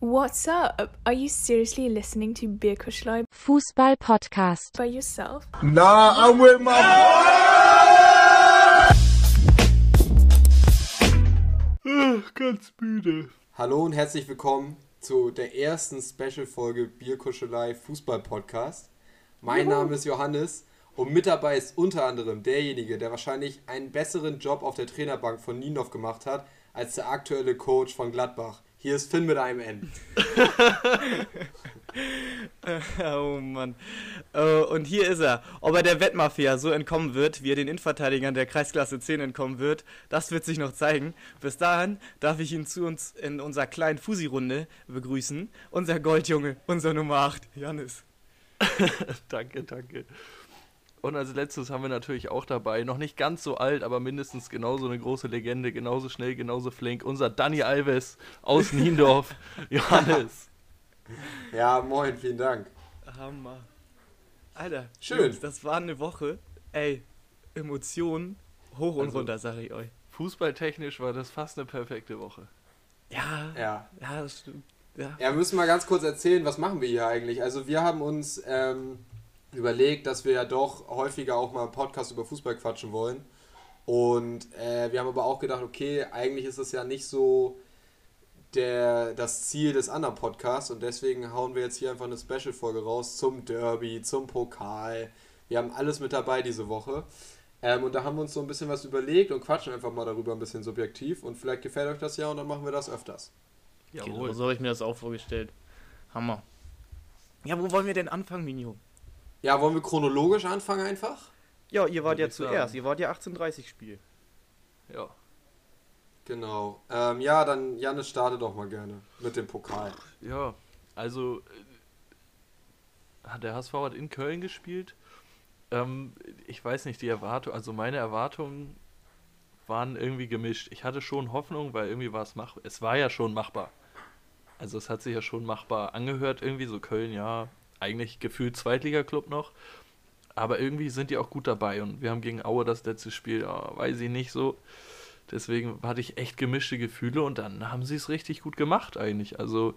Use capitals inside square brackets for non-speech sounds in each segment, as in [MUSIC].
What's up? Are you seriously listening to Bierkuschelei Fußball Podcast. by yourself? Nah, I'm with my Ganz müde. Hallo und herzlich willkommen zu der ersten Special-Folge Bierkuschelei Fußball-Podcast. Mein Name ist Johannes und mit dabei ist unter anderem derjenige, der wahrscheinlich einen besseren Job auf der Trainerbank von Nienhoff gemacht hat, als der aktuelle Coach von Gladbach. Hier ist Finn mit einem N. [LAUGHS] Oh Mann. Äh, und hier ist er. Ob er der Wettmafia so entkommen wird, wie er den Innenverteidigern der Kreisklasse 10 entkommen wird, das wird sich noch zeigen. Bis dahin darf ich ihn zu uns in unserer kleinen Fusi-Runde begrüßen. Unser Goldjunge, unser Nummer 8, Janis. [LAUGHS] danke, danke. Und als letztes haben wir natürlich auch dabei, noch nicht ganz so alt, aber mindestens genauso eine große Legende, genauso schnell, genauso flink, unser Danny Alves aus [LAUGHS] Niendorf, Johannes. Ja, moin, vielen Dank. Hammer. Alter, Schön. Jungs, das war eine Woche. Ey, Emotionen hoch und Also- runter, sag ich euch. Fußballtechnisch war das fast eine perfekte Woche. Ja, Ja. ja, das stimmt. Ja. Ja, wir müssen mal ganz kurz erzählen, was machen wir hier eigentlich? Also wir haben uns ähm, überlegt, dass wir ja doch häufiger auch mal einen Podcast über Fußball quatschen wollen. Und äh, wir haben aber auch gedacht, okay, eigentlich ist es ja nicht so der, das Ziel des anderen Podcasts und deswegen hauen wir jetzt hier einfach eine Special-Folge raus zum Derby, zum Pokal. Wir haben alles mit dabei diese Woche. Ähm, und da haben wir uns so ein bisschen was überlegt und quatschen einfach mal darüber ein bisschen subjektiv. Und vielleicht gefällt euch das ja und dann machen wir das öfters. Genau, so habe ich mir das auch vorgestellt. Hammer. Ja, wo wollen wir denn anfangen, Minio? Ja, wollen wir chronologisch anfangen einfach? Ja, ihr wart Würde ja sagen. zuerst. Ihr wart ja 1830 Spiel. Ja. Genau. Ähm, ja, dann Janis starte doch mal gerne mit dem Pokal. Ja, also äh, hat der HSV hat in Köln gespielt. Ähm, ich weiß nicht, die Erwartung, also meine Erwartungen waren irgendwie gemischt. Ich hatte schon Hoffnung, weil irgendwie war es machbar. Es war ja schon machbar. Also es hat sich ja schon machbar angehört, irgendwie so Köln, ja, eigentlich gefühlt Zweitliga-Club noch. Aber irgendwie sind die auch gut dabei und wir haben gegen Aue das letzte Spiel, ja, weiß ich nicht so. Deswegen hatte ich echt gemischte Gefühle und dann haben sie es richtig gut gemacht eigentlich. Also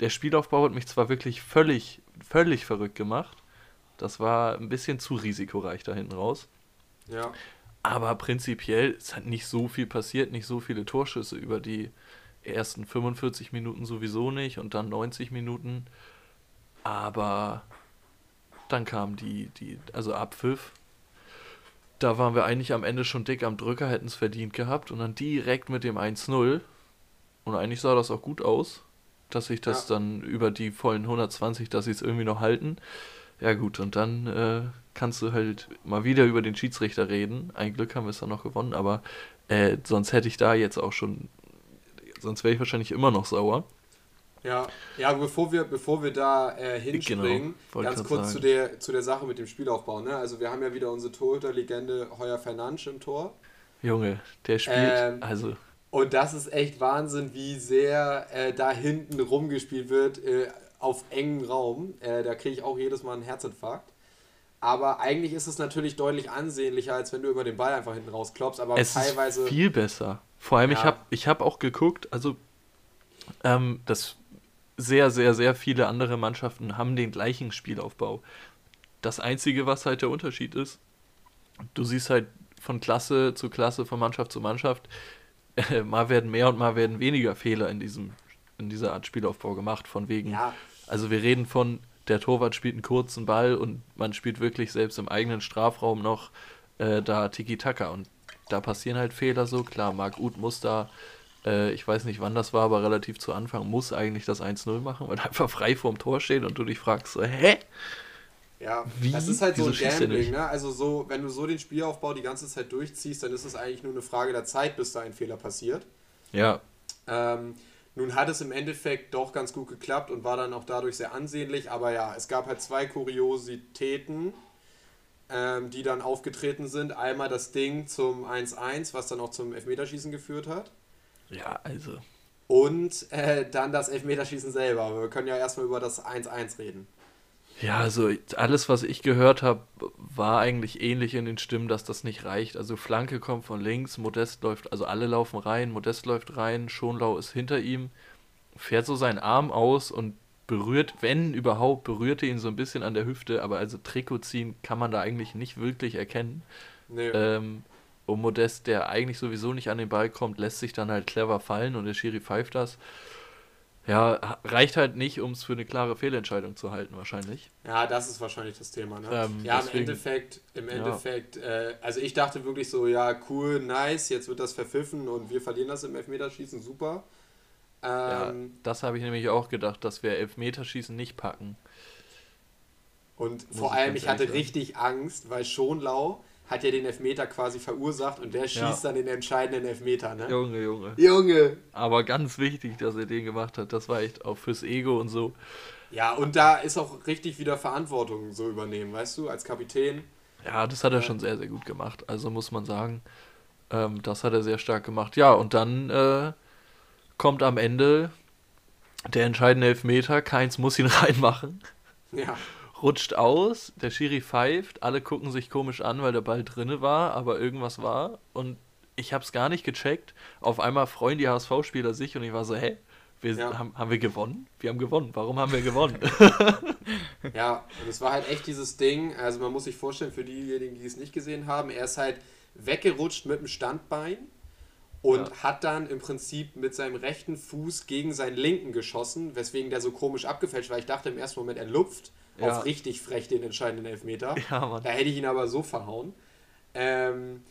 der Spielaufbau hat mich zwar wirklich völlig, völlig verrückt gemacht. Das war ein bisschen zu risikoreich da hinten raus. Ja. Aber prinzipiell, es hat nicht so viel passiert, nicht so viele Torschüsse über die ersten 45 Minuten sowieso nicht und dann 90 Minuten. Aber dann kam die, die, also Abpfiff. Da waren wir eigentlich am Ende schon dick am Drücker, hätten es verdient gehabt und dann direkt mit dem 1-0. Und eigentlich sah das auch gut aus, dass sich das Ja. dann über die vollen 120, dass sie es irgendwie noch halten. Ja gut, und dann äh, kannst du halt mal wieder über den Schiedsrichter reden. Ein Glück haben wir es dann noch gewonnen, aber äh, sonst hätte ich da jetzt auch schon, sonst wäre ich wahrscheinlich immer noch sauer. Ja, ja bevor, wir, bevor wir da äh, hinspringen, Genau, ganz kurz sagen. zu der, zu der Sache mit dem Spielaufbau. Ne? Also wir haben ja wieder unsere Torhüter-Legende Heuer Fernandes im Tor. Junge, der spielt, Ähm, also Und das ist echt Wahnsinn, wie sehr äh, da hinten rumgespielt wird äh, auf engem Raum. Äh, da kriege ich auch jedes Mal einen Herzinfarkt. Aber eigentlich ist es natürlich deutlich ansehnlicher, als wenn du über den Ball einfach hinten rausklopfst. Aber es teilweise. ist viel besser. Vor allem, ich Ja. habe ich hab auch geguckt, also ähm, das sehr, sehr, sehr viele andere Mannschaften haben den gleichen Spielaufbau. Das Einzige, was halt der Unterschied ist, du siehst halt von Klasse zu Klasse, von Mannschaft zu Mannschaft, äh, mal werden mehr und mal werden weniger Fehler in diesem in dieser Art Spielaufbau gemacht, von wegen, Ja, also wir reden von, der Torwart spielt einen kurzen Ball und man spielt wirklich selbst im eigenen Strafraum noch äh, da Tiki-Taka und da passieren halt Fehler so, klar, Marc Uth muss da, äh, ich weiß nicht wann das war, aber relativ zu Anfang, muss eigentlich das 1-0 machen, weil er [LAUGHS] einfach frei vorm Tor steht und du dich fragst so, hä? Ja, Wie? das ist halt so Wieso ein schießt er Gambling, ne? Also so, wenn du so den Spielaufbau die ganze Zeit durchziehst, dann ist es eigentlich nur eine Frage der Zeit, bis da ein Fehler passiert. Ja, Ähm, nun hat es im Endeffekt doch ganz gut geklappt und war dann auch dadurch sehr ansehnlich, aber ja, es gab halt zwei Kuriositäten, ähm, die dann aufgetreten sind. Einmal das Ding zum 1-1, was dann auch zum Elfmeterschießen geführt hat. Ja, also, Und äh, dann das Elfmeterschießen selber. Aber wir können ja erstmal über das 1-1 reden. Ja, also alles, was ich gehört habe, war eigentlich ähnlich in den Stimmen, dass das nicht reicht. Also Flanke kommt von links, Modest läuft, also alle laufen rein, Modest läuft rein, Schonlau ist hinter ihm fährt so seinen Arm aus und berührt, wenn überhaupt, berührt er ihn so ein bisschen an der Hüfte, aber also Trikot ziehen kann man da eigentlich nicht wirklich erkennen. Nee. Ähm, und Modest, der eigentlich sowieso nicht an den Ball kommt, lässt sich dann halt clever fallen und der Schiri pfeift das. Ja, reicht halt nicht, um es für eine klare Fehlentscheidung zu halten, wahrscheinlich. Ja, das ist wahrscheinlich das Thema. Ne? Ähm, ja, im deswegen- Endeffekt, im Ja. Endeffekt, äh, also ich dachte wirklich so, ja, cool, nice, jetzt wird das verpfiffen und wir verlieren das im Elfmeterschießen, super. Ja, Ähm, das habe ich nämlich auch gedacht, dass wir Elfmeterschießen nicht packen. Und Muss vor allem, ich hatte ehrlich richtig Angst, weil Schonlau hat ja den Elfmeter quasi verursacht und der schießt Ja. dann den entscheidenden Elfmeter, ne? Junge, Junge. Junge! Aber ganz wichtig, dass er den gemacht hat. Das war echt auch fürs Ego und so. Ja, und da ist auch richtig wieder Verantwortung so übernehmen, weißt du, als Kapitän. Ja, das hat er schon sehr, sehr gut gemacht. Also muss man sagen, ähm, das hat er sehr stark gemacht. Ja, und dann äh, kommt am Ende der entscheidende Elfmeter. Keins muss ihn [LAUGHS] reinmachen. Ja, Rutscht aus, der Schiri pfeift, alle gucken sich komisch an, weil der Ball drinne war, aber irgendwas war. Und ich habe es gar nicht gecheckt. Auf einmal freuen die HSV-Spieler sich und ich war so, hä? Wir, Ja. haben, haben wir gewonnen? Wir haben gewonnen. Warum haben wir gewonnen? [LAUGHS] [LAUGHS] ja, und es war halt echt dieses Ding, also man muss sich vorstellen, für diejenigen, die es nicht gesehen haben, er ist halt weggerutscht mit dem Standbein und Ja. hat dann im Prinzip mit seinem rechten Fuß gegen seinen linken geschossen, weswegen der so komisch abgefälscht war. Ich dachte im ersten Moment, er lupft Ja. auf richtig frech den entscheidenden Elfmeter. [LAUGHS] ja, Mann. Da hätte ich ihn aber so verhauen. Ähm,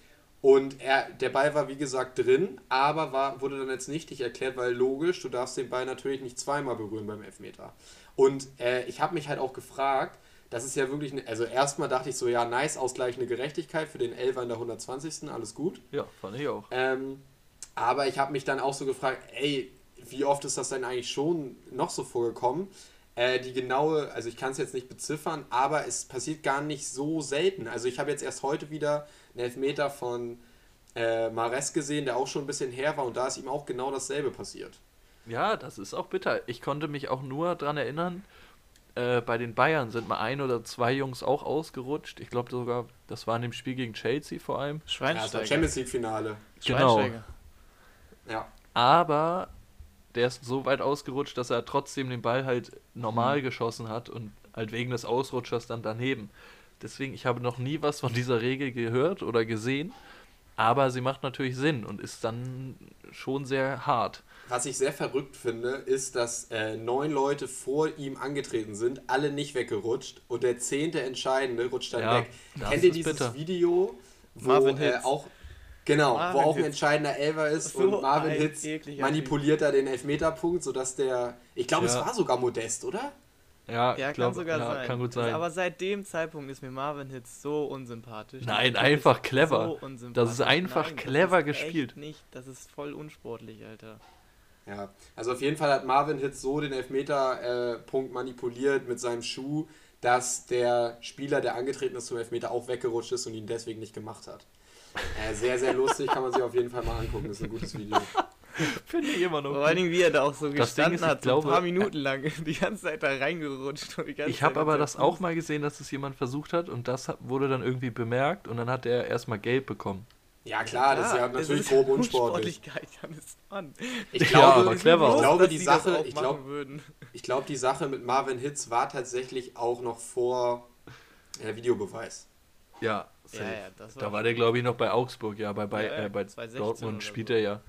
und er, der Ball war wie gesagt drin, aber war, wurde dann jetzt nichtig erklärt, weil logisch, du darfst den Ball natürlich nicht zweimal berühren beim Elfmeter. Und äh, ich habe mich halt auch gefragt, das ist ja wirklich, eine, also erstmal dachte ich so, ja, nice, ausgleichende Gerechtigkeit für den Elfer in der 120. Alles gut. Ja, fand ich auch. Ähm, aber ich habe mich dann auch so gefragt, ey, wie oft ist das denn eigentlich schon noch so vorgekommen? Äh, die genaue, also ich kann es jetzt nicht beziffern, aber es passiert gar nicht so selten. Also ich habe jetzt erst heute wieder einen Elfmeter von äh, Mares gesehen, der auch schon ein bisschen her war und da ist ihm auch genau dasselbe passiert. Ja, das ist auch bitter. Ich konnte mich auch nur dran erinnern, äh, bei den Bayern sind mal ein oder zwei Jungs auch ausgerutscht. Ich glaube sogar, das war in dem Spiel gegen Chelsea vor allem. Ja, das Schweinsteiger. Champions League Finale. Genau. Schweinsteiger. Ja. Aber der ist so weit ausgerutscht, dass er trotzdem den Ball halt normal geschossen hat und halt wegen des Ausrutschers dann daneben. Deswegen, ich habe noch nie was von [LAUGHS] dieser Regel gehört oder gesehen, aber sie macht natürlich Sinn und ist dann schon sehr hart. Was ich sehr verrückt finde, ist, dass äh, neun Leute vor ihm angetreten sind, alle nicht weggerutscht und der zehnte Entscheidende rutscht dann Ja, weg. Kennt ihr dieses bitter. Video, wo äh, auch genau, Marvin wo auch ein entscheidender Elfer ist So und Marvin Hitz manipuliert da den Elfmeterpunkt, sodass der, ich glaube, es Ja. war sogar Modest, oder? Ja, Ja, ich kann glaub, sogar ja, sein. Kann gut sein. Aber seit dem Zeitpunkt ist mir Marvin Hitz so unsympathisch. Nein, einfach clever. So. Das ist einfach Nein, clever das ist gespielt. Echt nicht, das ist voll unsportlich, Alter. Ja, also auf jeden Fall hat Marvin Hitz so den Elfmeterpunkt äh, Punkt manipuliert mit seinem Schuh, dass der Spieler, der angetreten ist zum Elfmeter, auch weggerutscht ist und ihn deswegen nicht gemacht hat. Äh, sehr, sehr lustig, kann man sich auf jeden Fall mal angucken, ist ein gutes Video. [LAUGHS] Finde ich immer noch. Vor allen Dingen, wie er da auch so Das Ding gestanden ist, ich hat, so glaube, ein paar Minuten lang, [LAUGHS] die ganze Zeit da reingerutscht. Und die ganze Ich habe aber das auch mal gesehen, dass es jemand versucht hat und das wurde dann irgendwie bemerkt und dann hat er erstmal Geld bekommen. Ja klar, das ist ja natürlich ist grob [LAUGHS] unsportlich. Ich Ja, glaube, aber clever ich glaube, die das Sache, ich glaube, würden. ich glaube, die Sache mit Marvin Hitz war tatsächlich auch noch vor äh, Videobeweis. Ja, Ja, ja, das Da war der, glaube ich, noch bei Augsburg, ja, bei, bei, Ja, ja, äh, bei 2016 Dortmund spielt so. er ja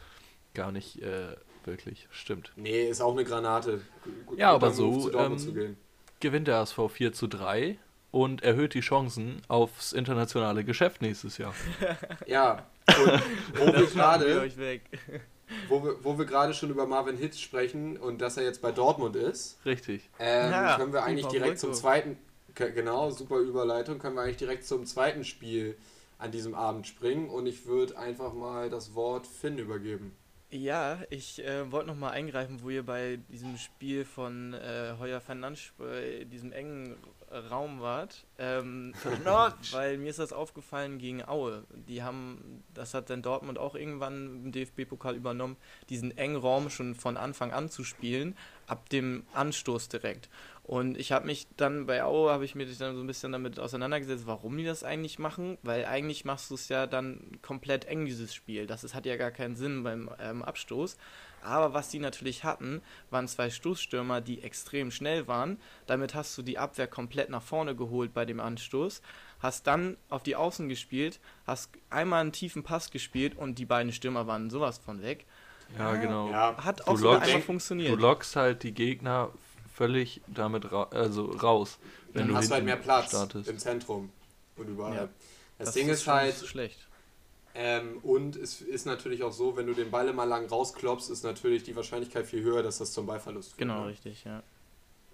gar nicht äh, wirklich. Stimmt. Nee, ist auch eine Granate. Gut- Ja, aber so, Move, zu Dortmund ähm, zu gehen. Gewinnt der HSV 4 zu 3 und erhöht die Chancen aufs internationale Geschäft nächstes Jahr. [LAUGHS] Ja, und wo wir gerade [LAUGHS] wo wir, wo wir gerade schon über Marvin Hitz sprechen und dass er jetzt bei Dortmund ist, Richtig. ähm, Ja, können wir eigentlich direkt zum zweiten, genau, super Überleitung, können wir eigentlich direkt zum zweiten Spiel an diesem Abend springen und ich würde einfach mal das Wort Finn übergeben. Ja, ich äh, wollte nochmal eingreifen, wo ihr bei diesem Spiel von äh, Heuer Fernandes bei diesem engen Raum wart. Ähm, [LAUGHS] weil mir ist das aufgefallen gegen Aue. Die haben, das hat dann Dortmund auch irgendwann im DFB-Pokal übernommen, diesen engen Raum schon von Anfang an zu spielen, ab dem Anstoß direkt. Und ich habe mich dann bei Aue, habe ich mir dann so ein bisschen damit auseinandergesetzt, warum die das eigentlich machen, weil eigentlich machst du es ja dann komplett eng, dieses Spiel. Das ist, hat ja gar keinen Sinn beim ähm, Abstoß. Aber was die natürlich hatten, waren zwei Stoßstürmer, die extrem schnell waren. Damit hast du die Abwehr komplett nach vorne geholt bei dem Anstoß. Hast dann auf die Außen gespielt, hast einmal einen tiefen Pass gespielt und die beiden Stürmer waren sowas von weg. Ja, genau. Ja, Hat Du auch sogar lockst- einmal Du funktioniert. lockst halt die Gegner völlig damit ra also raus, wenn dann du hast du halt mehr Platz startest. im Zentrum und überall. Ja. Das, Ding ist schon halt, nicht so schlecht. ähm, und es ist natürlich auch so, wenn du den Ball immer lang rausklopfst, ist natürlich die Wahrscheinlichkeit viel höher, dass das zum Ballverlust führt. Genau, ne? richtig, ja.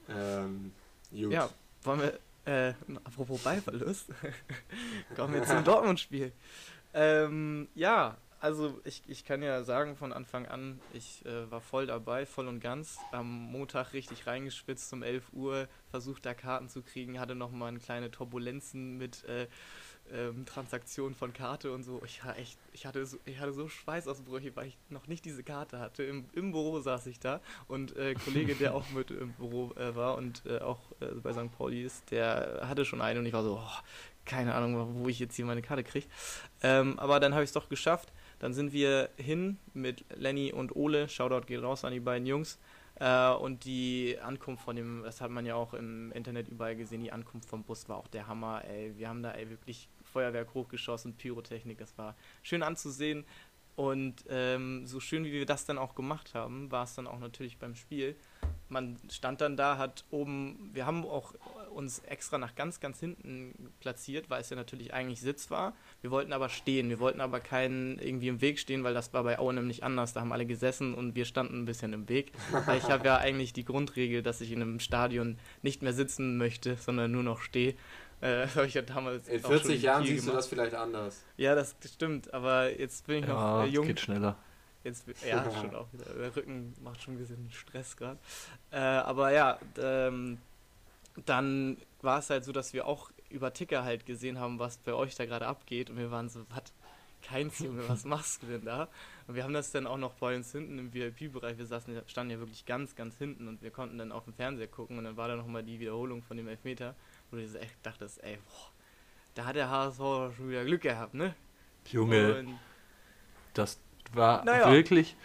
Ähm, gut. Ja, wollen wir, äh, apropos Ballverlust, [LAUGHS] kommen wir zum Dortmund-Spiel. Ähm, ja, also ich, ich kann ja sagen von Anfang an, ich äh, war voll dabei, voll und ganz. Am Montag richtig reingespitzt um 11 Uhr, versucht da Karten zu kriegen, hatte nochmal eine kleine Turbulenzen mit äh, ähm, Transaktionen von Karte und so. Ich, war echt, ich, hatte so, ich hatte so Schweißausbrüche, weil ich noch nicht diese Karte hatte. Im, im Büro saß ich da und äh, Kollege, der auch mit im Büro äh, war und äh, auch äh, bei St. Pauli ist, der hatte schon eine und ich war so, oh, keine Ahnung, wo ich jetzt hier meine Karte kriege. Ähm, aber dann habe ich es doch geschafft. Dann sind wir hin mit Lenny und Ole. Shoutout geht raus an die beiden Jungs. Äh, und die Ankunft von dem, das hat man ja auch im Internet überall gesehen, die Ankunft vom Bus war auch der Hammer. Ey, wir haben da ey, wirklich Feuerwerk hochgeschossen, Pyrotechnik, das war schön anzusehen. Und ähm, so schön wie wir das dann auch gemacht haben, war es dann auch natürlich beim Spiel. Man stand dann da, hat oben, wir haben auch uns extra nach ganz, ganz hinten platziert, weil es ja natürlich eigentlich Sitz war. Wir wollten aber stehen, wir wollten aber keinen irgendwie im Weg stehen, weil das war bei Aue nämlich anders. Da haben alle gesessen und wir standen ein bisschen im Weg. Weil ich habe ja [LAUGHS] eigentlich die Grundregel, dass ich in einem Stadion nicht mehr sitzen möchte, sondern nur noch stehe. Äh, [LAUGHS] das habe ich ja damals In auch schon 40 Jahren siehst du gemacht. das vielleicht anders. Ja, das stimmt, aber jetzt bin ich noch Ja, äh, es jung. geht schneller. Jetzt, ja, [LAUGHS] schon auch wieder. Der Rücken macht schon ein bisschen Stress gerade. Äh, aber ja, ähm, dann war es halt so, dass wir auch über Ticker halt gesehen haben, was bei euch da gerade abgeht. Und wir waren so, was? Keins, Junge, was machst du denn da? Und wir haben das dann auch noch bei uns hinten im VIP-Bereich. Wir saßen, standen ja wirklich ganz, ganz hinten und wir konnten dann auf dem Fernseher gucken. Und dann war da nochmal die Wiederholung von dem Elfmeter, wo du echt dachtest, ey, boah, da hat der HSV schon wieder Glück gehabt, ne? Junge, Und das war Naja. wirklich,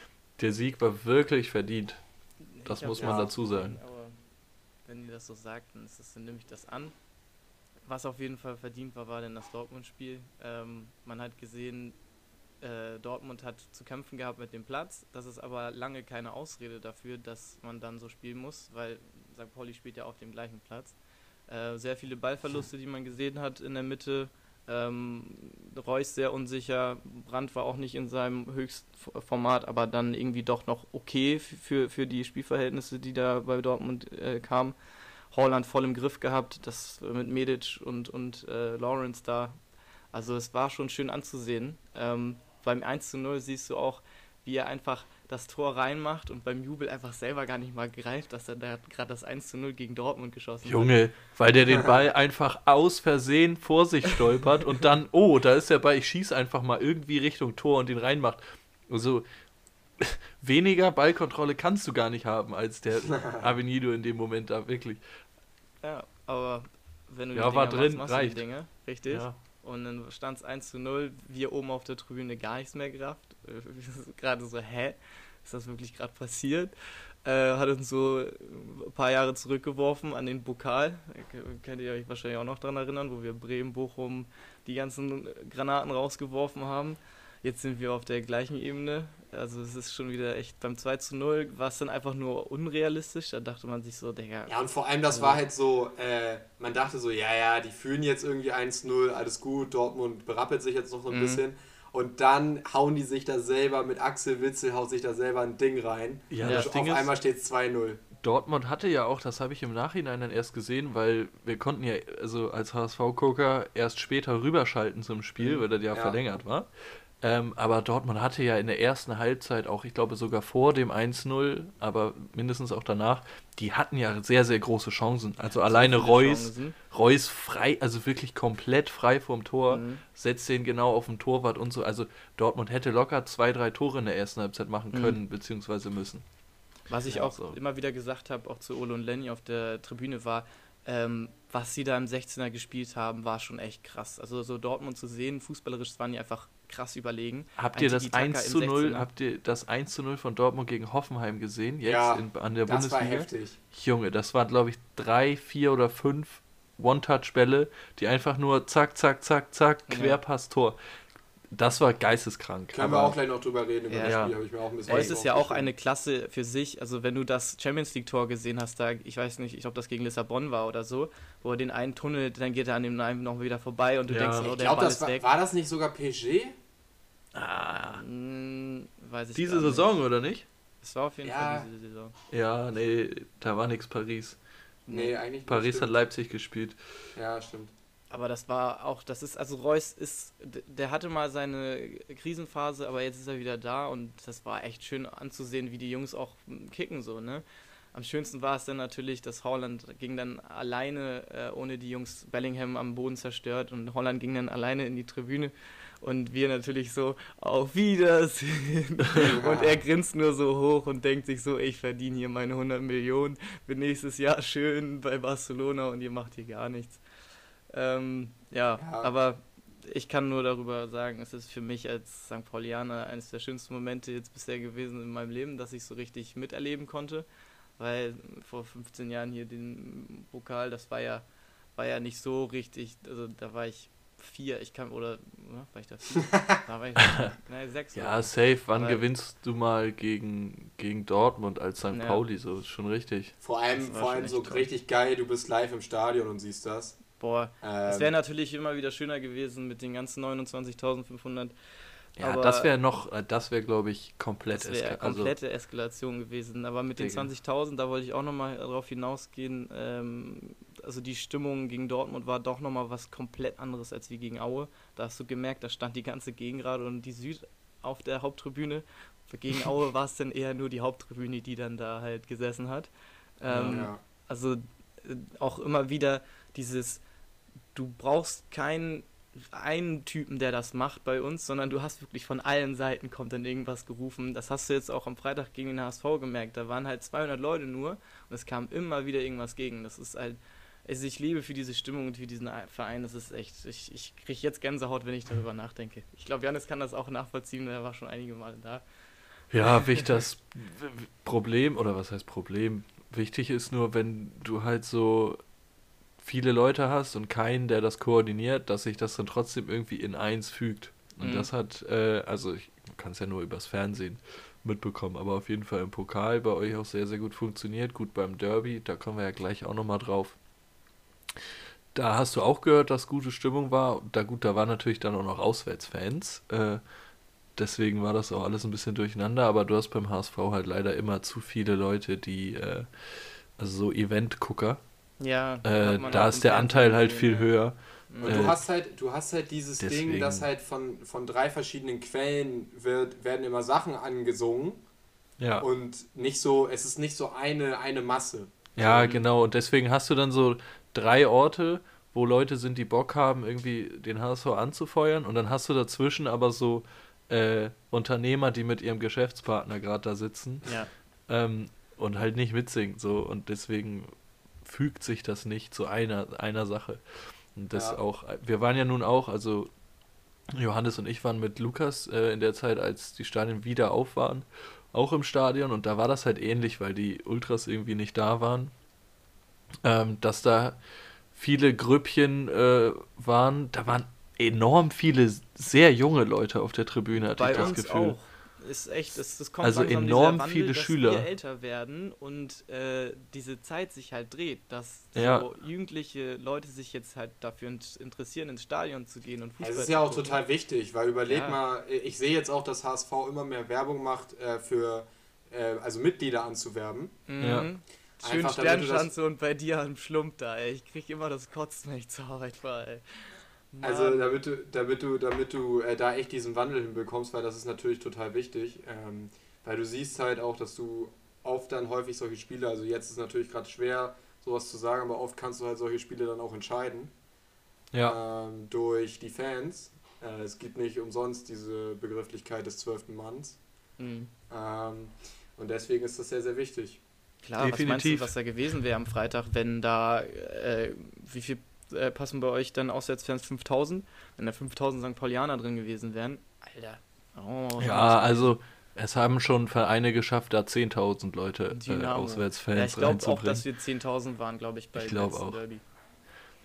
der Sieg war wirklich verdient. Das Ich muss man ja. dazu sagen. Aber wenn ihr das so sagt, dann, ist das, dann nehme ich das an. Was auf jeden Fall verdient war, war denn das Dortmund-Spiel. Ähm, man hat gesehen, äh, Dortmund hat zu kämpfen gehabt mit dem Platz. Das ist aber lange keine Ausrede dafür, dass man dann so spielen muss, weil St. Pauli spielt ja auf dem gleichen Platz. Äh, sehr viele Ballverluste, die man gesehen hat in der Mitte. Ähm, Reus sehr unsicher, Brandt war auch nicht in seinem Höchstformat, aber dann irgendwie doch noch okay für, für die Spielverhältnisse, die da bei Dortmund äh, kamen. Holland voll im Griff gehabt, das mit Medic und, und äh, Lawrence da. Also es war schon schön anzusehen. Ähm, beim 1 zu 0 siehst du auch, wie er einfach das Tor reinmacht und beim Jubel einfach selber gar nicht mal greift, dass er da gerade das 1 zu 0 gegen Dortmund geschossen hat. Junge, weil der den Ball einfach aus Versehen vor sich stolpert und dann, oh, da ist der Ball, ich schieße einfach mal irgendwie Richtung Tor und den reinmacht. Also weniger Ballkontrolle kannst du gar nicht haben als der [LAUGHS] Avenido in dem Moment da, wirklich. Ja, aber wenn du Ja, die war Dinger drin, machst, machst du die reicht. Dinge, richtig? Ja. Und dann stand es 1 zu 0, wir oben auf der Tribüne gar nichts mehr gerafft. Äh, [LAUGHS] Gerade so, hä? Ist das wirklich gerade passiert? Äh, hat uns so ein paar Jahre zurückgeworfen an den Pokal. K- Könnt ihr euch wahrscheinlich auch noch dran erinnern, wo wir Bremen, Bochum die ganzen Granaten rausgeworfen haben. Jetzt sind wir auf der gleichen Ebene. Also es ist schon wieder echt beim 2 zu 0 war es dann einfach nur unrealistisch. Da dachte man sich so, Digga, Ja, und vor allem, das war halt so, äh, man dachte so, ja, ja, die führen jetzt irgendwie 1-0, alles gut, Dortmund berappelt sich jetzt noch so ein Mhm. bisschen. Und dann hauen die sich da selber, mit Axel Witzel haut sich da selber ein Ding rein. Ja, Und das auf Ding einmal steht es 2-0. Dortmund hatte ja auch, das habe ich im Nachhinein dann erst gesehen, weil wir konnten ja, also als HSV-Gucker, erst später rüberschalten zum Spiel, Mhm. weil das ja, Ja. verlängert war. Ähm, aber Dortmund hatte ja in der ersten Halbzeit auch, ich glaube sogar vor dem 1-0, aber mindestens auch danach, die hatten ja sehr, sehr große Chancen. Also alleine viele Reus, Chancen. Reus frei, also wirklich komplett frei vom Tor, Mhm. setzt den genau auf den Torwart und so. Also Dortmund hätte locker zwei, drei Tore in der ersten Halbzeit machen Mhm. können, beziehungsweise müssen. Was ich Ja, auch so. immer wieder gesagt habe, auch zu Ole und Lenny auf der Tribüne, war, ähm, was sie da im 16er gespielt haben, war schon echt krass. Also so Dortmund zu sehen, fußballerisch waren die einfach krass überlegen. Habt Ein ihr das Tiki-Taka 1 im zu 0, 16er. habt ihr das 1 zu 0 von Dortmund gegen Hoffenheim gesehen? Jetzt Ja, in, an der Das war Bundesliga? heftig. Junge, das waren, glaube ich, drei, vier oder fünf One-Touch-Bälle, die einfach nur zack, zack, zack, zack, Ja. Das war geisteskrank. Können wir auch gleich noch drüber reden, über Ja. das. Spiel, habe ich mir auch ein bisschen ist ja auch eine Klasse für sich. Also wenn du das Champions League Tor gesehen hast, da, ich weiß nicht, ich glaube, das gegen Lissabon war oder so, wo er den einen tunnelt, dann geht er an dem einen noch wieder vorbei und du Ja. denkst, oh, Ich der glaube, Ball das ist war, weg. war das nicht sogar PSG? Ah, Hm, weiß ich diese gar nicht. Saison, oder nicht? Es war auf jeden Ja. Fall diese Saison. Ja, nee, da war nichts Paris. Nee, eigentlich nicht. Paris hat. Leipzig gespielt. Ja, stimmt. Aber das war auch, das ist, also Reus ist, der hatte mal seine Krisenphase, aber jetzt ist er wieder da und das war echt schön anzusehen, wie die Jungs auch mm, kicken so, ne? Am schönsten war es dann natürlich, dass Holland ging dann alleine äh, ohne die Jungs Bellingham am Boden zerstört und Holland ging dann alleine in die Tribüne und wir natürlich so, auf Wiedersehen. [LAUGHS] und er grinst nur so hoch und denkt sich so, ich verdiene hier meine 100 Millionen, bin nächstes Jahr schön bei Barcelona und ihr macht hier gar nichts. Ähm, ja, Ja. aber ich kann nur darüber sagen, es ist für mich als St. Paulianer eines der schönsten Momente jetzt bisher gewesen in meinem Leben, dass ich so richtig miterleben konnte, weil vor 15 Jahren hier den Pokal, das war ja, war ja nicht so richtig, also da war ich vier, ich kann, oder, ne, war ich da vier? [LAUGHS] da war ich, nein, sechs. Ja, oder- safe. Wann Aber- gewinnst du mal gegen, gegen Dortmund als St. Ja. Pauli? So, ist schon richtig. Vor allem, vor allem so toll. richtig geil, du bist live im Stadion und siehst das. Boah, es Ähm, wäre natürlich immer wieder schöner gewesen mit den ganzen 29.500. Ja, aber das wäre noch, äh, das wäre, glaube ich, komplett Das wäre eska- also, komplette Eskalation gewesen. Aber mit den Digga. 20.000, da wollte ich auch nochmal drauf hinausgehen. Ähm, also die Stimmung gegen Dortmund war doch nochmal was komplett anderes als wie gegen Aue. Da hast du gemerkt, da stand die ganze Gegend gerade und die Süd auf der Haupttribüne. Gegen [LAUGHS] Aue war es dann eher nur die Haupttribüne, die dann da halt gesessen hat. Ähm, ja. also äh, auch immer wieder dieses, du brauchst keinen einen Typen, der das macht bei uns, sondern du hast wirklich von allen Seiten kommt dann irgendwas gerufen. Das hast du jetzt auch am Freitag gegen den HSV gemerkt. Da waren halt 200 Leute nur und es kam immer wieder irgendwas gegen. Das ist halt, also ich lebe für diese Stimmung und für diesen Verein. Das ist echt, ich, ich kriege jetzt Gänsehaut, wenn ich darüber nachdenke. Ich glaube, Janis kann das auch nachvollziehen, der war schon einige Male da. Ja, wichtig, das Problem, oder was heißt Problem? Wichtig ist nur, wenn du halt so viele Leute hast und keinen, der das koordiniert, dass sich das dann trotzdem irgendwie in eins fügt. Und Mhm. das hat, äh, also ich kann es ja nur übers Fernsehen mitbekommen, aber auf jeden Fall im Pokal bei euch auch sehr, sehr gut funktioniert. Gut beim Derby, da kommen wir ja gleich auch nochmal drauf. Da hast du auch gehört, dass gute Stimmung war. Da gut, da waren natürlich dann auch noch Auswärtsfans. Äh, deswegen war das auch alles ein bisschen durcheinander, aber du hast beim HSV halt leider immer zu viele Leute, die, äh, also so Event-Gucker. Ja, Äh, da ist der Anteil halt viel ja. höher. Und Äh, du hast halt, du hast halt dieses Ding, deswegen- dass halt von, von drei verschiedenen Quellen wird, werden immer Sachen angesungen Ja. und nicht so, es ist nicht so eine, eine Masse. Ja, Ähm, genau. Und deswegen hast du dann so drei Orte, wo Leute sind, die Bock haben, irgendwie den HSV anzufeuern. Und dann hast du dazwischen aber so äh, Unternehmer, die mit ihrem Geschäftspartner gerade da sitzen Ja. ähm, und halt nicht mitsingen. So. Und deswegen fügt sich das nicht zu einer, einer Sache. Und das Ja. auch, wir waren ja nun auch, also Johannes und ich waren mit Lukas äh, in der Zeit, als die Stadien wieder auf waren, auch im Stadion und da war das halt ähnlich, weil die Ultras irgendwie nicht da waren, ähm, dass da viele Grüppchen äh, waren, da waren enorm viele sehr junge Leute auf der Tribüne, hatte Bei ich das Gefühl. auch. Ist echt, das, das kommt Also langsam enorm dieser Wandel, viele dass Schüler. wir älter werden und äh, diese Zeit sich halt dreht, dass Ja. so jugendliche Leute sich jetzt halt dafür int- interessieren, ins Stadion zu gehen und Fußball Es ist ja zu auch gucken. total wichtig, weil überleg Ja. mal, ich sehe jetzt auch, dass HSV immer mehr Werbung macht äh, für, äh, also Mitglieder anzuwerben. Mhm. Ja. Schön das- Sternschanze und bei dir am Schlump da, ey. Ich krieg immer das Kotzen, wenn ich zur Arbeit fahre, ey. Also damit du, damit du, damit du äh, da echt diesen Wandel hinbekommst, weil das ist natürlich total wichtig. Ähm, weil du siehst halt auch, dass du oft dann häufig solche Spiele, also jetzt ist natürlich gerade schwer, sowas zu sagen, aber oft kannst du halt solche Spiele dann auch entscheiden. Ja, Ähm, durch die Fans. Äh, es gibt nicht umsonst diese Begrifflichkeit des zwölften Manns. Mhm. Ähm, und deswegen ist das sehr, sehr wichtig. Klar, was meinst Definitiv. du, was da gewesen wäre am Freitag, wenn da, äh, wie viel äh, passen bei euch dann Auswärtsfans 5000. Wenn da 5000 St. Paulianer drin gewesen wären, Alter. Oh, Ja, also es haben schon Vereine geschafft, da 10.000 Leute äh. Auswärtsfans Ja, ich glaube auch, dass wir 10.000 waren, glaube ich, bei Ich glaub letzten auch. Derby.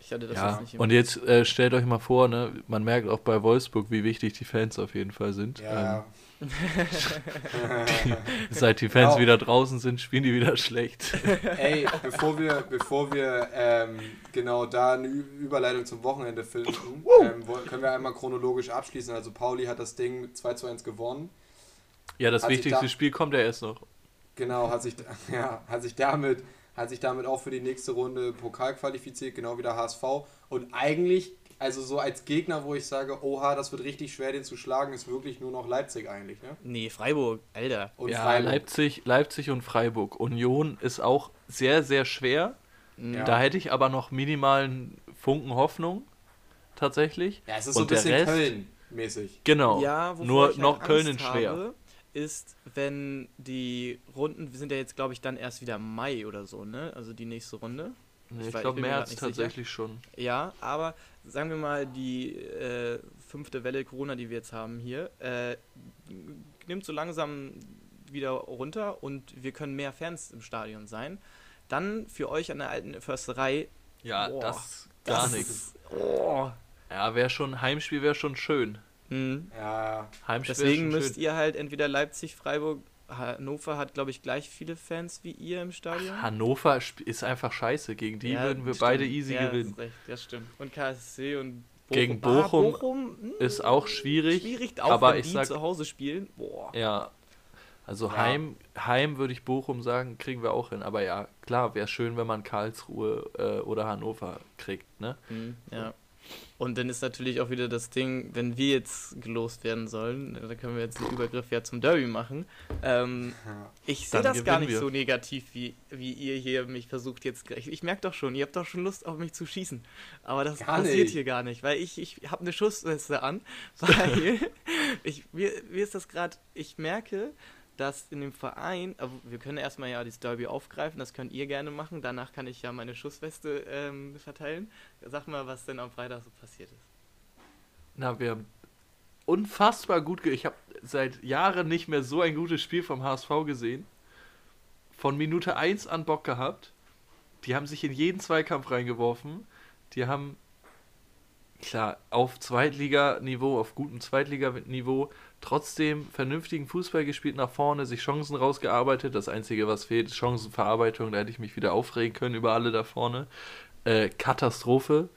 Ich hatte das ja, jetzt nicht im und jetzt äh, stellt euch mal vor, ne, man merkt auch bei Wolfsburg, wie wichtig die Fans auf jeden Fall sind. Ja, Ähm, [LAUGHS] seit die Fans Ja. wieder draußen sind, spielen die wieder schlecht. [LAUGHS] Ey, bevor wir, bevor wir ähm, genau da eine Überleitung zum Wochenende finden, ähm, können wir einmal chronologisch abschließen. Also Pauli hat das Ding 2 zu 1 gewonnen. Ja, das Hat wichtigste da- Spiel kommt ja erst noch. Genau, hat sich, [LAUGHS] ja, hat sich damit hat sich damit auch für die nächste Runde Pokal qualifiziert, genau wie der HSV. Und eigentlich, also so als Gegner, wo ich sage, oha, das wird richtig schwer, den zu schlagen, ist wirklich nur noch Leipzig eigentlich, ne? Nee, Freiburg, Alter. Und ja, Freiburg. Leipzig, Leipzig und Freiburg. Union ist auch sehr, sehr schwer. Ja. Da hätte ich aber noch minimalen Funken Hoffnung. Tatsächlich. Ja, es ist so ein Und bisschen Köln-mäßig. Genau. Ja, Nur ich noch halt Köln Angst in schwer. Habe, ist, wenn die Runden, wir sind ja jetzt, glaube ich, dann erst wieder Mai oder so, ne? Also die nächste Runde. Nee, Ich ich glaube März nicht sicher. tatsächlich schon. Ja, aber sagen wir mal, die äh, fünfte Welle Corona, die wir jetzt haben hier, äh, nimmt so langsam wieder runter und wir können mehr Fans im Stadion sein. Dann für euch an der alten Försterei. Ja, Boah, das gar nichts. Oh. Ja, wäre schon, Heimspiel wäre schon schön. Mhm. Ja, Heimspiel Deswegen schon müsst schön. ihr halt entweder Leipzig, Freiburg, Hannover hat, glaube ich, gleich viele Fans wie ihr im Stadion. Hannover ist einfach scheiße. Gegen die Ja, würden wir stimmt. beide easy ja, gewinnen. Recht, das stimmt. Und KSC und Gegen Ah, Bochum Bochum hm, Ist auch schwierig. schwierig, auch aber wenn ich die sag- zu Hause spielen. Boah. Ja. Also Ja. Heim, Heim würde ich Bochum sagen, kriegen wir auch hin. Aber ja, klar, wäre schön, wenn man Karlsruhe äh, oder Hannover kriegt, ne? Mhm, ja. Und dann ist natürlich auch wieder das Ding, wenn wir jetzt gelost werden sollen, da können wir jetzt den Übergriff ja zum Derby machen. Ähm, ich sehe das gar nicht wir. so negativ, wie, wie ihr hier mich versucht jetzt. Ich, ich merke doch schon, ihr habt doch schon Lust auf mich zu schießen. Aber das Gar passiert nicht. hier gar nicht, weil ich, ich habe eine Schussweste an. [LAUGHS] Weil [LAUGHS] ich, mir, mir ist das gerade, ich merke, dass in dem Verein, aber wir können erstmal ja das Derby aufgreifen, das könnt ihr gerne machen. Danach kann ich ja meine Schussweste ähm, verteilen. Sag mal, was denn am Freitag so passiert ist. Na, wir haben unfassbar gut. Ich habe seit Jahren nicht mehr so ein gutes Spiel vom HSV gesehen. Von Minute 1 an Bock gehabt. Die haben sich in jeden Zweikampf reingeworfen. Die haben, klar, auf Zweitliganiveau, auf gutem Zweitliganiveau, trotzdem vernünftigen Fußball gespielt nach vorne, sich Chancen rausgearbeitet. Das Einzige, was fehlt, ist Chancenverarbeitung. Da hätte ich mich wieder aufregen können über alle da vorne. Äh, Katastrophe.